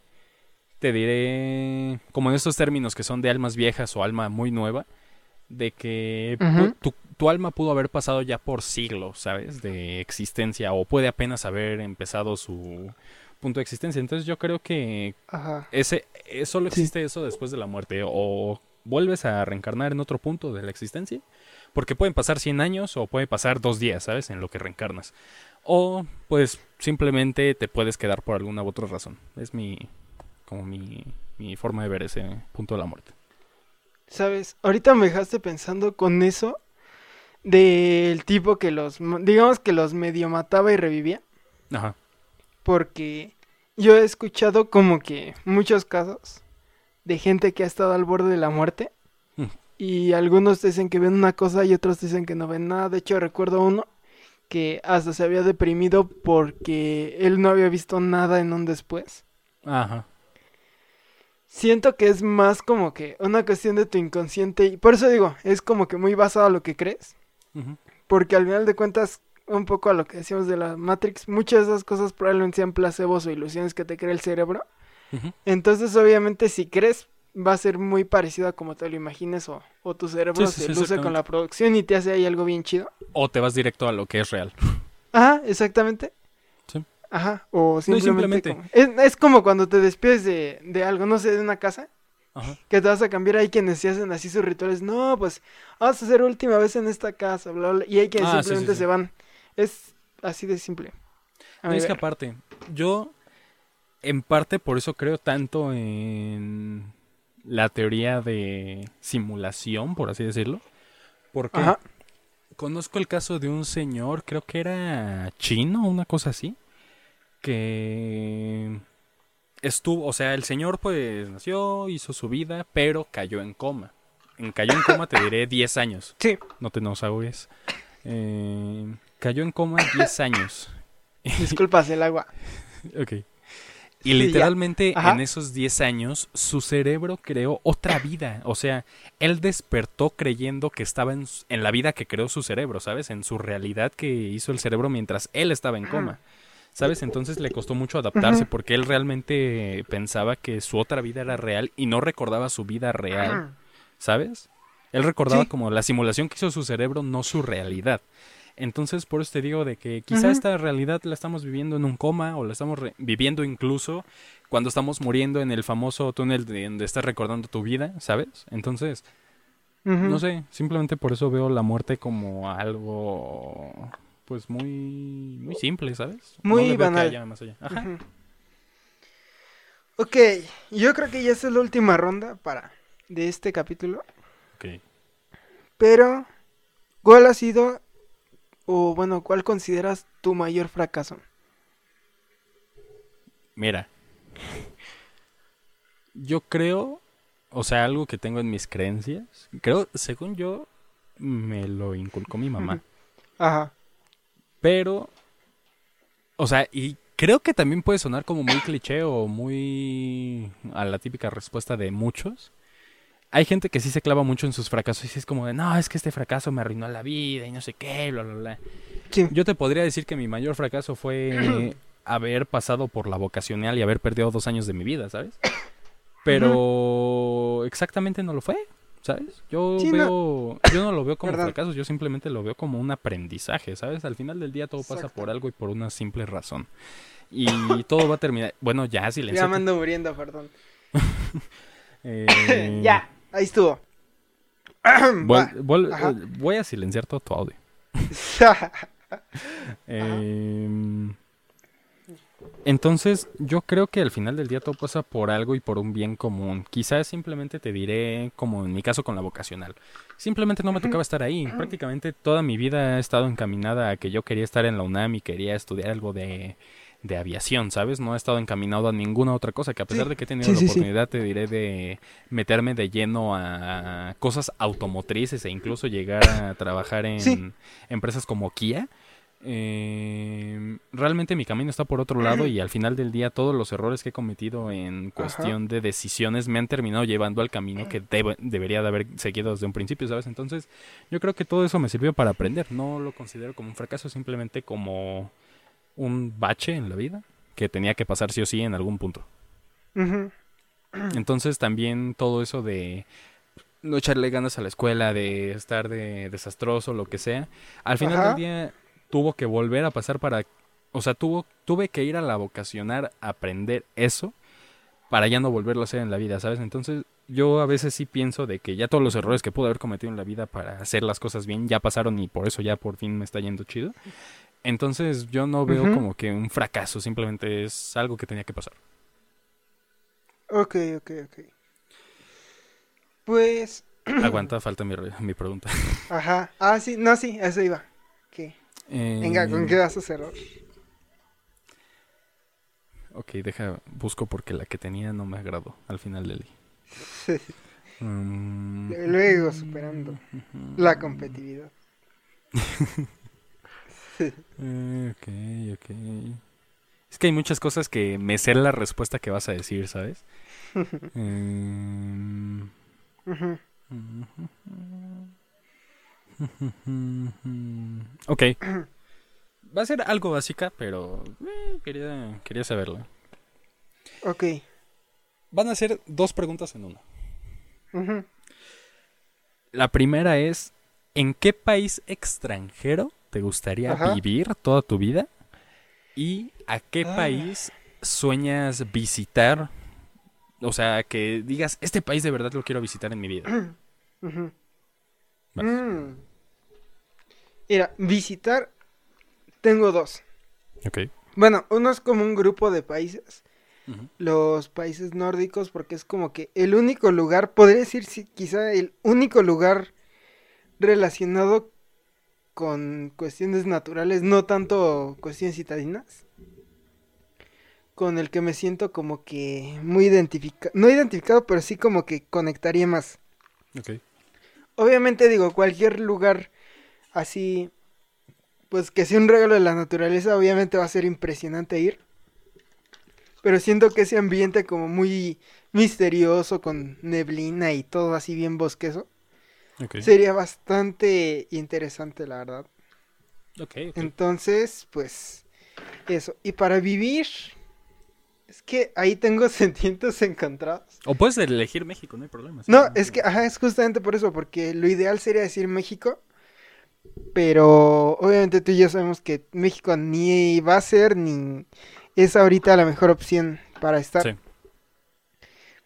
te diré, como en estos términos que son de almas viejas o alma muy nueva, de que tu, tu alma pudo haber pasado ya por siglos, ¿sabes? De existencia o puede apenas haber empezado su punto de existencia. Entonces yo creo que Ajá. ese eh, solo Sí. existe eso después de la muerte o vuelves a reencarnar en otro punto de la existencia, porque pueden pasar 100 años o puede pasar dos días, ¿sabes? En lo que reencarnas. O pues simplemente te puedes quedar por alguna u otra razón. Es mi como mi, mi forma de ver ese punto de la muerte. Sabes, ahorita me dejaste pensando con eso del tipo que los, digamos que los medio mataba y revivía, Ajá. Porque yo he escuchado como que muchos casos de gente que ha estado al borde de la muerte Mm. y algunos dicen que ven una cosa y otros dicen que no ven nada. De hecho, recuerdo uno que hasta se había deprimido porque él no había visto nada en un después. Ajá. Siento que es más como que una cuestión de tu inconsciente y por eso digo, es como que muy basado a lo que crees, porque al final de cuentas, un poco a lo que decíamos de la Matrix, muchas de esas cosas probablemente sean placebos o ilusiones que te crea el cerebro. Entonces, obviamente, si crees, va a ser muy parecido a como te lo imagines o, o tu cerebro Sí, se sí, luce con la producción y te hace ahí algo bien chido. O te vas directo a lo que es real. Ajá, exactamente. Sí. Ajá, o simplemente... simplemente- como- Es, es como cuando te despides de, de algo, no sé, de una casa, Ajá. que te vas a cambiar, hay quienes se hacen así sus rituales, no, pues vamos a hacer última vez en esta casa, bla, bla, y hay quienes Ah, sí, sí, simplemente sí. se van. Es así de simple. A No, es que aparte, yo en parte por eso creo tanto en la teoría de simulación, por así decirlo. Porque Ajá. conozco el caso de un señor, creo que era chino, una cosa así, que estuvo, o sea, el señor pues nació, hizo su vida, pero cayó en coma. En cayó en coma te diré 10 años Sí, no te enojes. Eh, cayó en coma 10 años. disculpas el agua. ok. Y literalmente en esos 10 años su cerebro creó otra vida. O sea, él despertó creyendo que estaba en, en la vida que creó su cerebro, ¿sabes? En su realidad que hizo el cerebro mientras él estaba en coma. ¿Sabes? Entonces le costó mucho adaptarse porque él realmente pensaba que su otra vida era real y no recordaba su vida real. ¿sabes? Él recordaba Sí. como la simulación que hizo su cerebro, no su realidad. Entonces, por eso te digo de que quizá esta realidad la estamos viviendo en un coma o la estamos viviendo incluso cuando estamos muriendo en el famoso túnel de donde estás recordando tu vida, ¿sabes? Entonces, no sé, simplemente por eso veo la muerte como algo pues muy muy simple, ¿sabes? No Muy le veo que banal. haya más allá. Ajá. Ok, yo creo que ya es la última ronda para de este capítulo. Ok. Pero, ¿cuál ha sido, o bueno, cuál consideras tu mayor fracaso? Mira, yo creo, o sea, algo que tengo en mis creencias, creo, según yo, me lo inculcó mi mamá, Ajá. pero, o sea, y creo que también puede sonar como muy cliché o muy a la típica respuesta de muchos. Hay gente que sí se clava mucho en sus fracasos y sí es como de, no, es que este fracaso me arruinó la vida y no sé qué, bla, bla, bla. Sí. Yo te podría decir que mi mayor fracaso fue haber pasado por la vocacional y haber perdido dos años de mi vida, ¿sabes? Pero exactamente no lo fue, ¿sabes? Yo Sí, veo, yo no lo veo como Verdad. fracaso, yo simplemente lo veo como un aprendizaje, ¿sabes? Al final del día todo pasa por algo y por una simple razón. Y todo va a terminar, bueno, ya Ya silencio. me ando muriendo, perdón. Eh, ya, ahí estuvo. vol- vol- Ajá. eh, voy a silenciar todo tu audio. Eh, entonces, yo creo que al final del día todo pasa por algo y por un bien común. Quizás simplemente te diré, como en mi caso con la vocacional. Simplemente no me tocaba estar ahí. Prácticamente toda mi vida ha estado encaminada a que yo quería estar en la UNAM y quería estudiar algo de, de aviación, ¿sabes? No he estado encaminado a ninguna otra cosa, que a pesar Sí. de que he tenido Sí, la sí, oportunidad, te diré de meterme de lleno a cosas automotrices e incluso llegar a trabajar en empresas como Kia. eh, realmente mi camino está por otro lado y al final del día todos los errores que he cometido en cuestión de decisiones me han terminado llevando al camino que debe- debería de haber seguido desde un principio, ¿sabes? Entonces yo creo que todo eso me sirvió para aprender. No lo considero como un fracaso, simplemente como un bache en la vida que tenía que pasar sí o sí en algún punto. Entonces también todo eso de no echarle ganas a la escuela, de estar de desastroso, lo que sea, al final Ajá. del día tuvo que volver a pasar para, o sea, tuvo, tuve que ir a la vocacionar a aprender eso para ya no volverlo a hacer en la vida, ¿sabes? Entonces yo a veces sí pienso de que ya todos los errores que pude haber cometido en la vida para hacer las cosas bien ya pasaron y por eso ya por fin me está yendo chido. Entonces yo no veo como que un fracaso, simplemente es algo que tenía que pasar. Ok, ok, ok. Pues, Aguanta, falta mi, mi pregunta. ajá. Ah, sí, no, sí, eso iba. ¿Qué? Venga, ¿con Eh, qué vas a cerrar? Ok, deja, busco porque la que tenía no me agradó al final del día. Mm, Luego superando la competitividad. ok, ok. Es que hay muchas cosas que me sé la respuesta que vas a decir, ¿sabes? Em, ok. Va a ser algo básica, pero eh, quería, quería saberlo. Ok. Van a ser dos preguntas en una. La primera es, ¿en qué país extranjero te gustaría Ajá. vivir toda tu vida? ¿Y a qué Ah. país sueñas visitar? O sea, que digas, este país de verdad lo quiero visitar en mi vida. Mm. Mira, visitar. Tengo dos. Ok. Bueno, uno es como un grupo de países. Los países nórdicos, porque es como que el único lugar, podría decir si quizá el único lugar relacionado con cuestiones naturales, no tanto cuestiones citadinas, con el que me siento como que muy identificado, no identificado, pero sí como que conectaría más. Ok. Obviamente digo, cualquier lugar así, pues que sea un regalo de la naturaleza, obviamente va a ser impresionante ir. Pero siento que ese ambiente como muy misterioso, con neblina y todo así bien bosqueso, Sería bastante interesante, la verdad. Ok, ok. Entonces, pues, eso. Y para vivir, es que ahí tengo sentimientos encontrados. O puedes elegir México, no hay problema. No, es que, ajá, es justamente por eso, porque lo ideal sería decir México, pero obviamente tú y yo sabemos que México ni va a ser ni es ahorita la mejor opción para estar. Sí.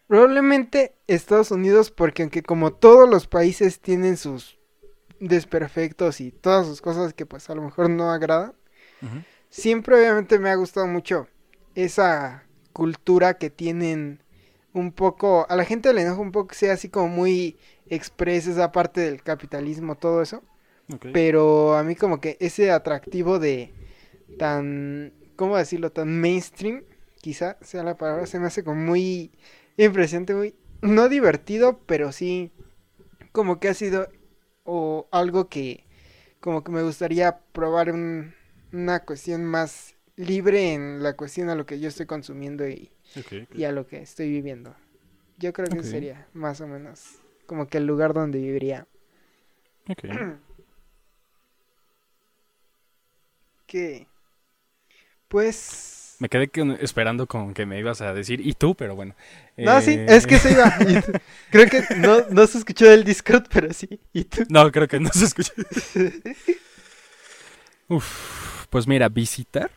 Probablemente Estados Unidos, porque aunque como todos los países tienen sus desperfectos y todas sus cosas que pues a lo mejor no agradan, siempre obviamente me ha gustado mucho esa cultura que tienen un poco, a la gente le enoja un poco que sea así como muy express esa parte del capitalismo, todo eso, pero a mí como que ese atractivo de tan, ¿cómo decirlo? Tan mainstream, quizá sea la palabra, se me hace como muy impresionante, muy, no divertido, pero sí como que ha sido o algo que como que me gustaría probar un- una cuestión más libre en la cuestión a lo que yo estoy consumiendo y, a lo que estoy viviendo. Yo creo que sería más o menos como que el lugar donde viviría. Ok. Que pues Me quedé esperando con que me ibas a decir, y tú, pero bueno. no, sí, Eh, es que se iba. creo que no, no se escuchó del Discord, pero sí. Y tú. No, creo que no se escucha. Uf, pues mira, visitar.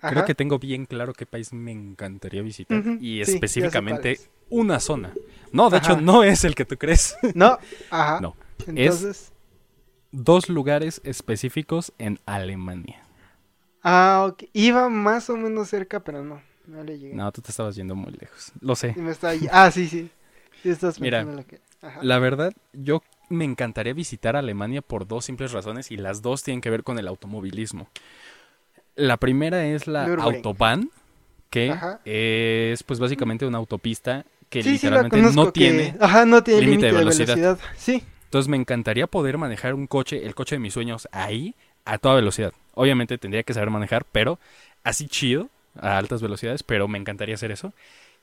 Creo que tengo bien claro qué país me encantaría visitar. Y sí, específicamente es. una zona. No, de Ajá. hecho, no es el que tú crees. No, ajá. No, Entonces, Dos lugares específicos en Alemania. Ah, ok. Iba más o menos cerca, pero no, no le llegué. No, tú te estabas yendo muy lejos. Lo sé. Y me estaba y- Ah, sí, sí. Sí estás Mira, lo que. Ajá. La verdad, yo me encantaría visitar Alemania por dos simples razones y las dos tienen que ver con el automovilismo. La primera es la Nürburgring. Autobahn, que Ajá. es pues básicamente una autopista que Sí, literalmente no que- tiene. Ajá, no tiene límite de velocidad. Sí. Entonces me encantaría poder manejar un coche, el coche de mis sueños ahí a toda velocidad. Obviamente tendría que saber manejar, pero así chido a altas velocidades, pero me encantaría hacer eso.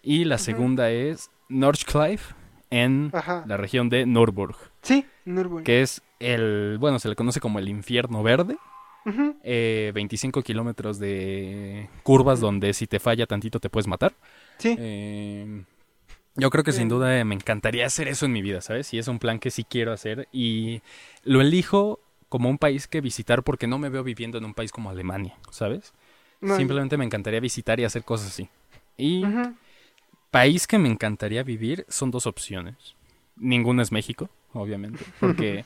Y la segunda es Nordschleife en Ajá. la región de Nürburgring. Sí, Nürburgring. que es el, bueno, se le conoce como el infierno verde, Ujú. eh, 25 kilómetros de curvas donde si te falla tantito te puedes matar. Sí. Eh, yo creo que sin duda me encantaría hacer eso en mi vida, ¿sabes? Y es un plan que sí quiero hacer y lo elijo como un país que visitar porque no me veo viviendo en un país como Alemania, ¿sabes? No, Simplemente me encantaría visitar y hacer cosas así. Y país que me encantaría vivir son dos opciones. Ninguna es México, obviamente, porque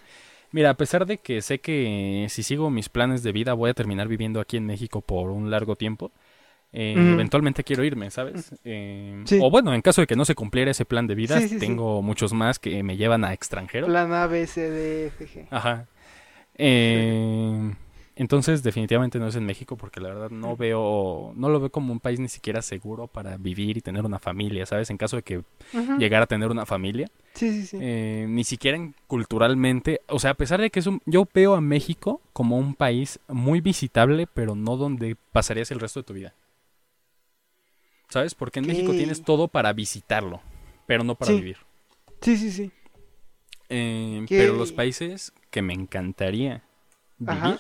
mira, a pesar de que sé que si sigo mis planes de vida voy a terminar viviendo aquí en México por un largo tiempo, eh, eventualmente quiero irme, ¿sabes? Eh, Sí. O bueno, en caso de que no se cumpliera ese plan de vida, Sí, sí, sí. tengo muchos más que me llevan a extranjero. Plan A, B, C, D, F, G. Ajá. Eh, Entonces, definitivamente no es en México porque la verdad no veo, no lo veo como un país ni siquiera seguro para vivir y tener una familia, ¿sabes? En caso de que Ujú. llegara a tener una familia, Sí, sí, sí. eh, ni siquiera en- culturalmente, o sea, a pesar de que es un, yo veo a México como un país muy visitable, pero no donde pasarías el resto de tu vida. ¿Sabes? Porque en México tienes todo para visitarlo, pero no para Sí. vivir. Sí, sí, sí. Eh, pero los países que me encantaría vivir Ajá.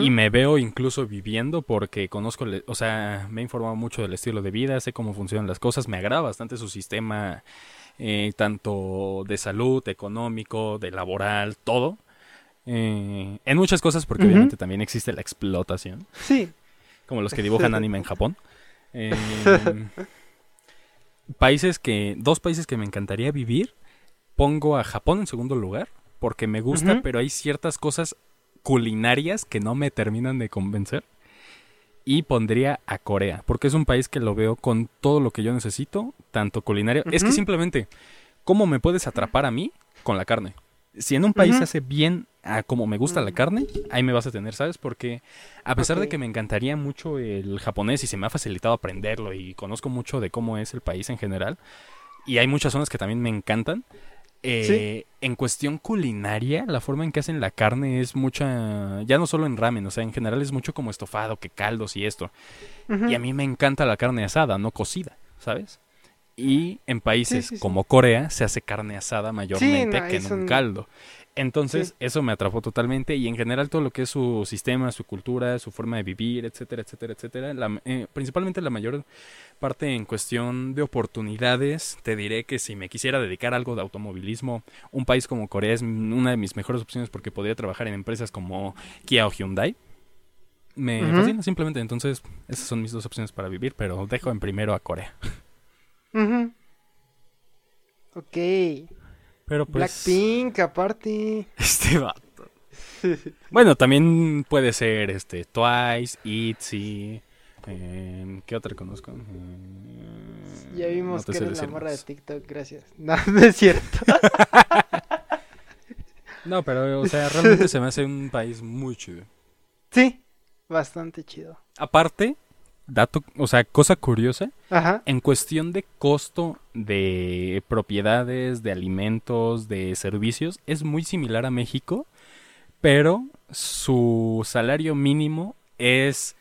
Y me veo incluso viviendo porque conozco, o sea, me he informado mucho del estilo de vida, sé cómo funcionan las cosas, me agrada bastante su sistema, eh, tanto de salud, económico, de laboral, todo. Eh, en muchas cosas, porque obviamente también existe la explotación, Sí. como los que dibujan anime en Japón. Eh, países que, dos países que me encantaría vivir, pongo a Japón en segundo lugar, porque me gusta, pero hay ciertas cosas culinarias que no me terminan de convencer. Y pondría a Corea, porque es un país que lo veo con todo lo que yo necesito, tanto culinario. Es que simplemente, ¿cómo me puedes atrapar a mí con la carne? Si en un país se hace bien a como me gusta la carne, ahí me vas a tener, ¿sabes? Porque a pesar de que me encantaría mucho el japonés y se me ha facilitado aprenderlo y conozco mucho de cómo es el país en general, y hay muchas zonas que también me encantan, eh, en cuestión culinaria, la forma en que hacen la carne es mucha, ya no solo en ramen, o sea, en general es mucho como estofado, que caldos y esto. Y a mí me encanta la carne asada, no cocida, ¿sabes? Y en países Sí, sí, sí. como Corea se hace carne asada mayormente no, que en un caldo. Entonces, eso me atrapó totalmente y en general todo lo que es su sistema, su cultura, su forma de vivir, etcétera, etcétera, etcétera. La- eh, principalmente la mayor parte en cuestión de oportunidades, te diré que si me quisiera dedicar a algo de automovilismo, un país como Corea es una de mis mejores opciones porque podría trabajar en empresas como Kia o Hyundai. Me Ujú. fascina simplemente, entonces esas son mis dos opciones para vivir, pero dejo en primero a Corea. Ujú. Ok. Pero pues Blackpink, aparte. este vato. Bueno, también puede ser este Twice, ITZY, eh, ¿qué otra conozco? Eh, Ya vimos no que eres la morra de. TikTok, gracias. No, no es cierto. No, pero o sea, realmente se me hace un país muy chido. Sí, bastante chido. Aparte, dato, o sea, cosa curiosa, Ajá. en cuestión de costo de propiedades, de alimentos, de servicios, es muy similar a México, pero su salario mínimo es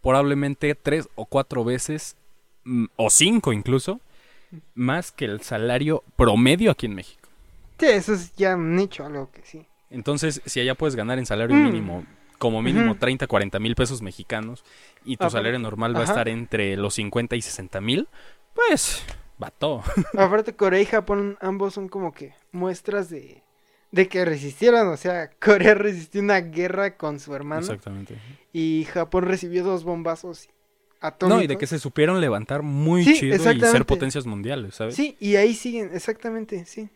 probablemente tres o cuatro veces, mm, o cinco incluso, más que el salario promedio aquí en México. Sí, eso es ya un nicho, algo que sí. Entonces, si allá puedes ganar en salario Mm. mínimo, como mínimo Ujú. 30, 40 mil pesos mexicanos, y tu Aparte- salario normal va a estar entre los 50 y 60 mil, pues, vato. Aparte, Corea y Japón ambos son como que muestras de, de que resistieron. O sea, Corea resistió una guerra con su hermano Exactamente. y Japón recibió dos bombazos atómicos. No, y de que se supieron levantar muy Sí, chido y ser potencias mundiales, ¿sabes? Sí, y ahí siguen, exactamente, sí.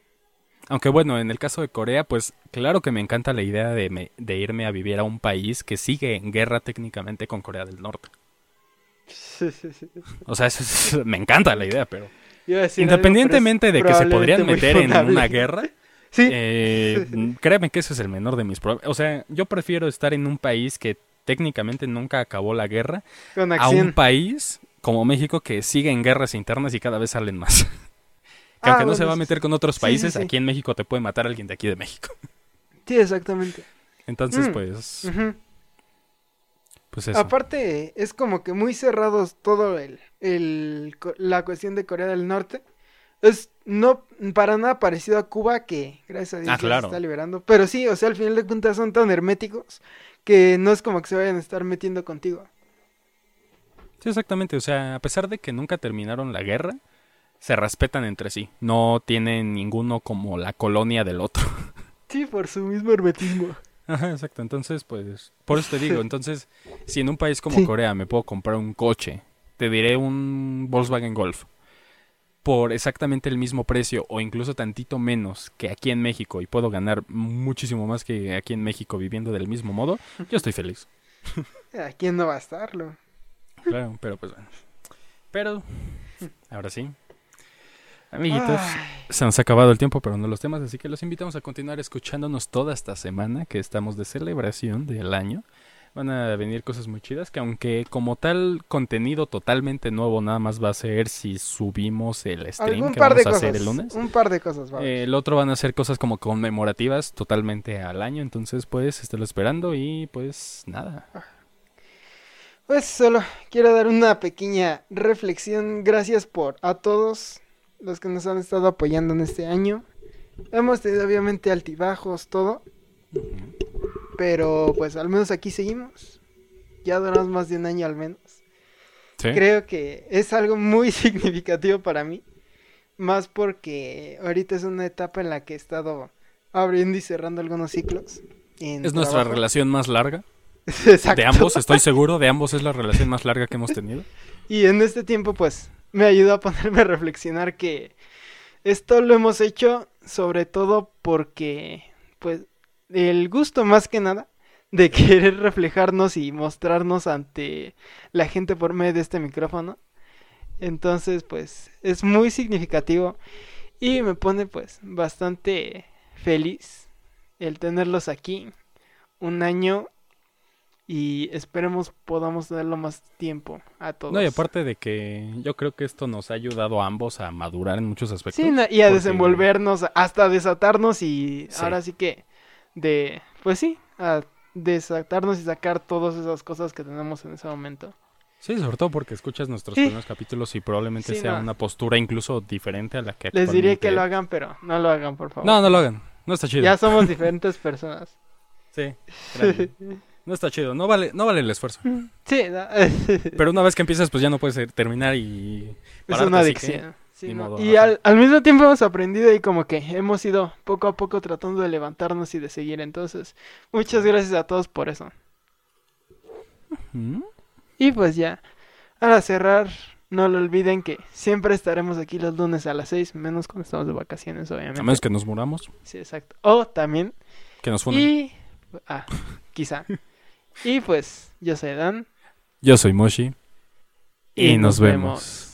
Aunque bueno, en el caso de Corea, pues claro que me encanta la idea de, me- de irme a vivir a un país que sigue en guerra técnicamente con Corea del Norte. Sí, sí, sí. O sea, eso es- me encanta la idea, pero independientemente de que se podrían meter en una guerra, Sí, eh, créeme que ese es el menor de mis problemas. O sea, yo prefiero estar en un país que técnicamente nunca acabó la guerra a un país como México que sigue en guerras internas y cada vez salen más. Que Ah, aunque no se va a meter con otros Sí, sí, países, sí. aquí en México te puede matar alguien de aquí de México. Sí, exactamente. Entonces, Mm. pues, pues eso. Aparte, es como que muy cerrados todo el, el, la cuestión de Corea del Norte. Es no para nada parecido a Cuba, que gracias a Dios Ah, ya se claro. está liberando. Pero sí, o sea, al final de cuentas son tan herméticos que no es como que se vayan a estar metiendo contigo. Sí, exactamente. O sea, a pesar de que nunca terminaron la guerra, se respetan entre sí. No tienen ninguno como la colonia del otro. Sí, por su mismo hermetismo. Ajá, exacto. Entonces, pues, por eso te digo. Entonces, si en un país como Sí. Corea me puedo comprar un coche, te diré un Volkswagen Golf, por exactamente el mismo precio o incluso tantito menos que aquí en México y puedo ganar muchísimo más que aquí en México viviendo del mismo modo, yo estoy feliz. ¿A quién no va a estarlo? Claro, pero pues bueno. Pero, ahora sí. Amiguitos, Ay, se nos ha acabado el tiempo, pero no los temas, así que los invitamos a continuar escuchándonos toda esta semana que estamos de celebración del año. Van a venir cosas muy chidas que aunque como tal contenido totalmente nuevo nada más va a ser si subimos el stream Algún que par de vamos a cosas. hacer el lunes. Un par de cosas, va a haber. Eh, el otro van a ser cosas como conmemorativas totalmente al año, entonces pues estélo esperando y pues nada. Pues solo quiero dar una pequeña reflexión. Gracias por a todos los que nos han estado apoyando en este año. Hemos tenido obviamente altibajos, todo. Pero pues al menos aquí seguimos. Ya duramos más de un año al menos. ¿Sí? Creo que es algo muy significativo para mí. Más porque ahorita es una etapa en la que he estado abriendo y cerrando algunos ciclos. Es nuestra relación más larga. Exacto. De ambos, estoy seguro, de ambos es la relación más larga que hemos tenido. Y en este tiempo, pues, me ayudó a ponerme a reflexionar que esto lo hemos hecho sobre todo porque, pues, el gusto más que nada de querer reflejarnos y mostrarnos ante la gente por medio de este micrófono. Entonces, pues, es muy significativo y me pone, pues, bastante feliz el tenerlos aquí un año y esperemos podamos darlo más tiempo a todos. No, y aparte de que yo creo que esto nos ha ayudado a ambos a madurar en muchos aspectos. Sí, y a porque- desenvolvernos, hasta desatarnos y Sí. ahora sí que de, pues sí, a desatarnos y sacar todas esas cosas que tenemos en ese momento. Sí, sobre todo porque escuchas nuestros Sí. primeros capítulos y probablemente Sí, sea no. una postura incluso diferente a la que Les diré que lo hagan, pero no lo hagan, por favor. No, no lo hagan. No está chido. Ya somos diferentes personas. Sí. No está chido. No vale, no vale el esfuerzo. Sí, no, Pero una vez que empiezas, pues ya no puedes eh, terminar y. es una que- adicción. Sí, ni no. modo, Y al, al mismo tiempo hemos aprendido y como que hemos ido poco a poco tratando de levantarnos y de seguir. Entonces, muchas gracias a todos por eso. ¿Mm? Y pues ya, para cerrar, no lo olviden que siempre estaremos aquí los lunes a las 6, menos cuando estamos de vacaciones, obviamente. A menos que nos muramos, Sí, exacto. O también. que nos funen. Y... Ah, quizá. Y pues, yo soy Dan. Yo soy Moshi. Y, nos vemos.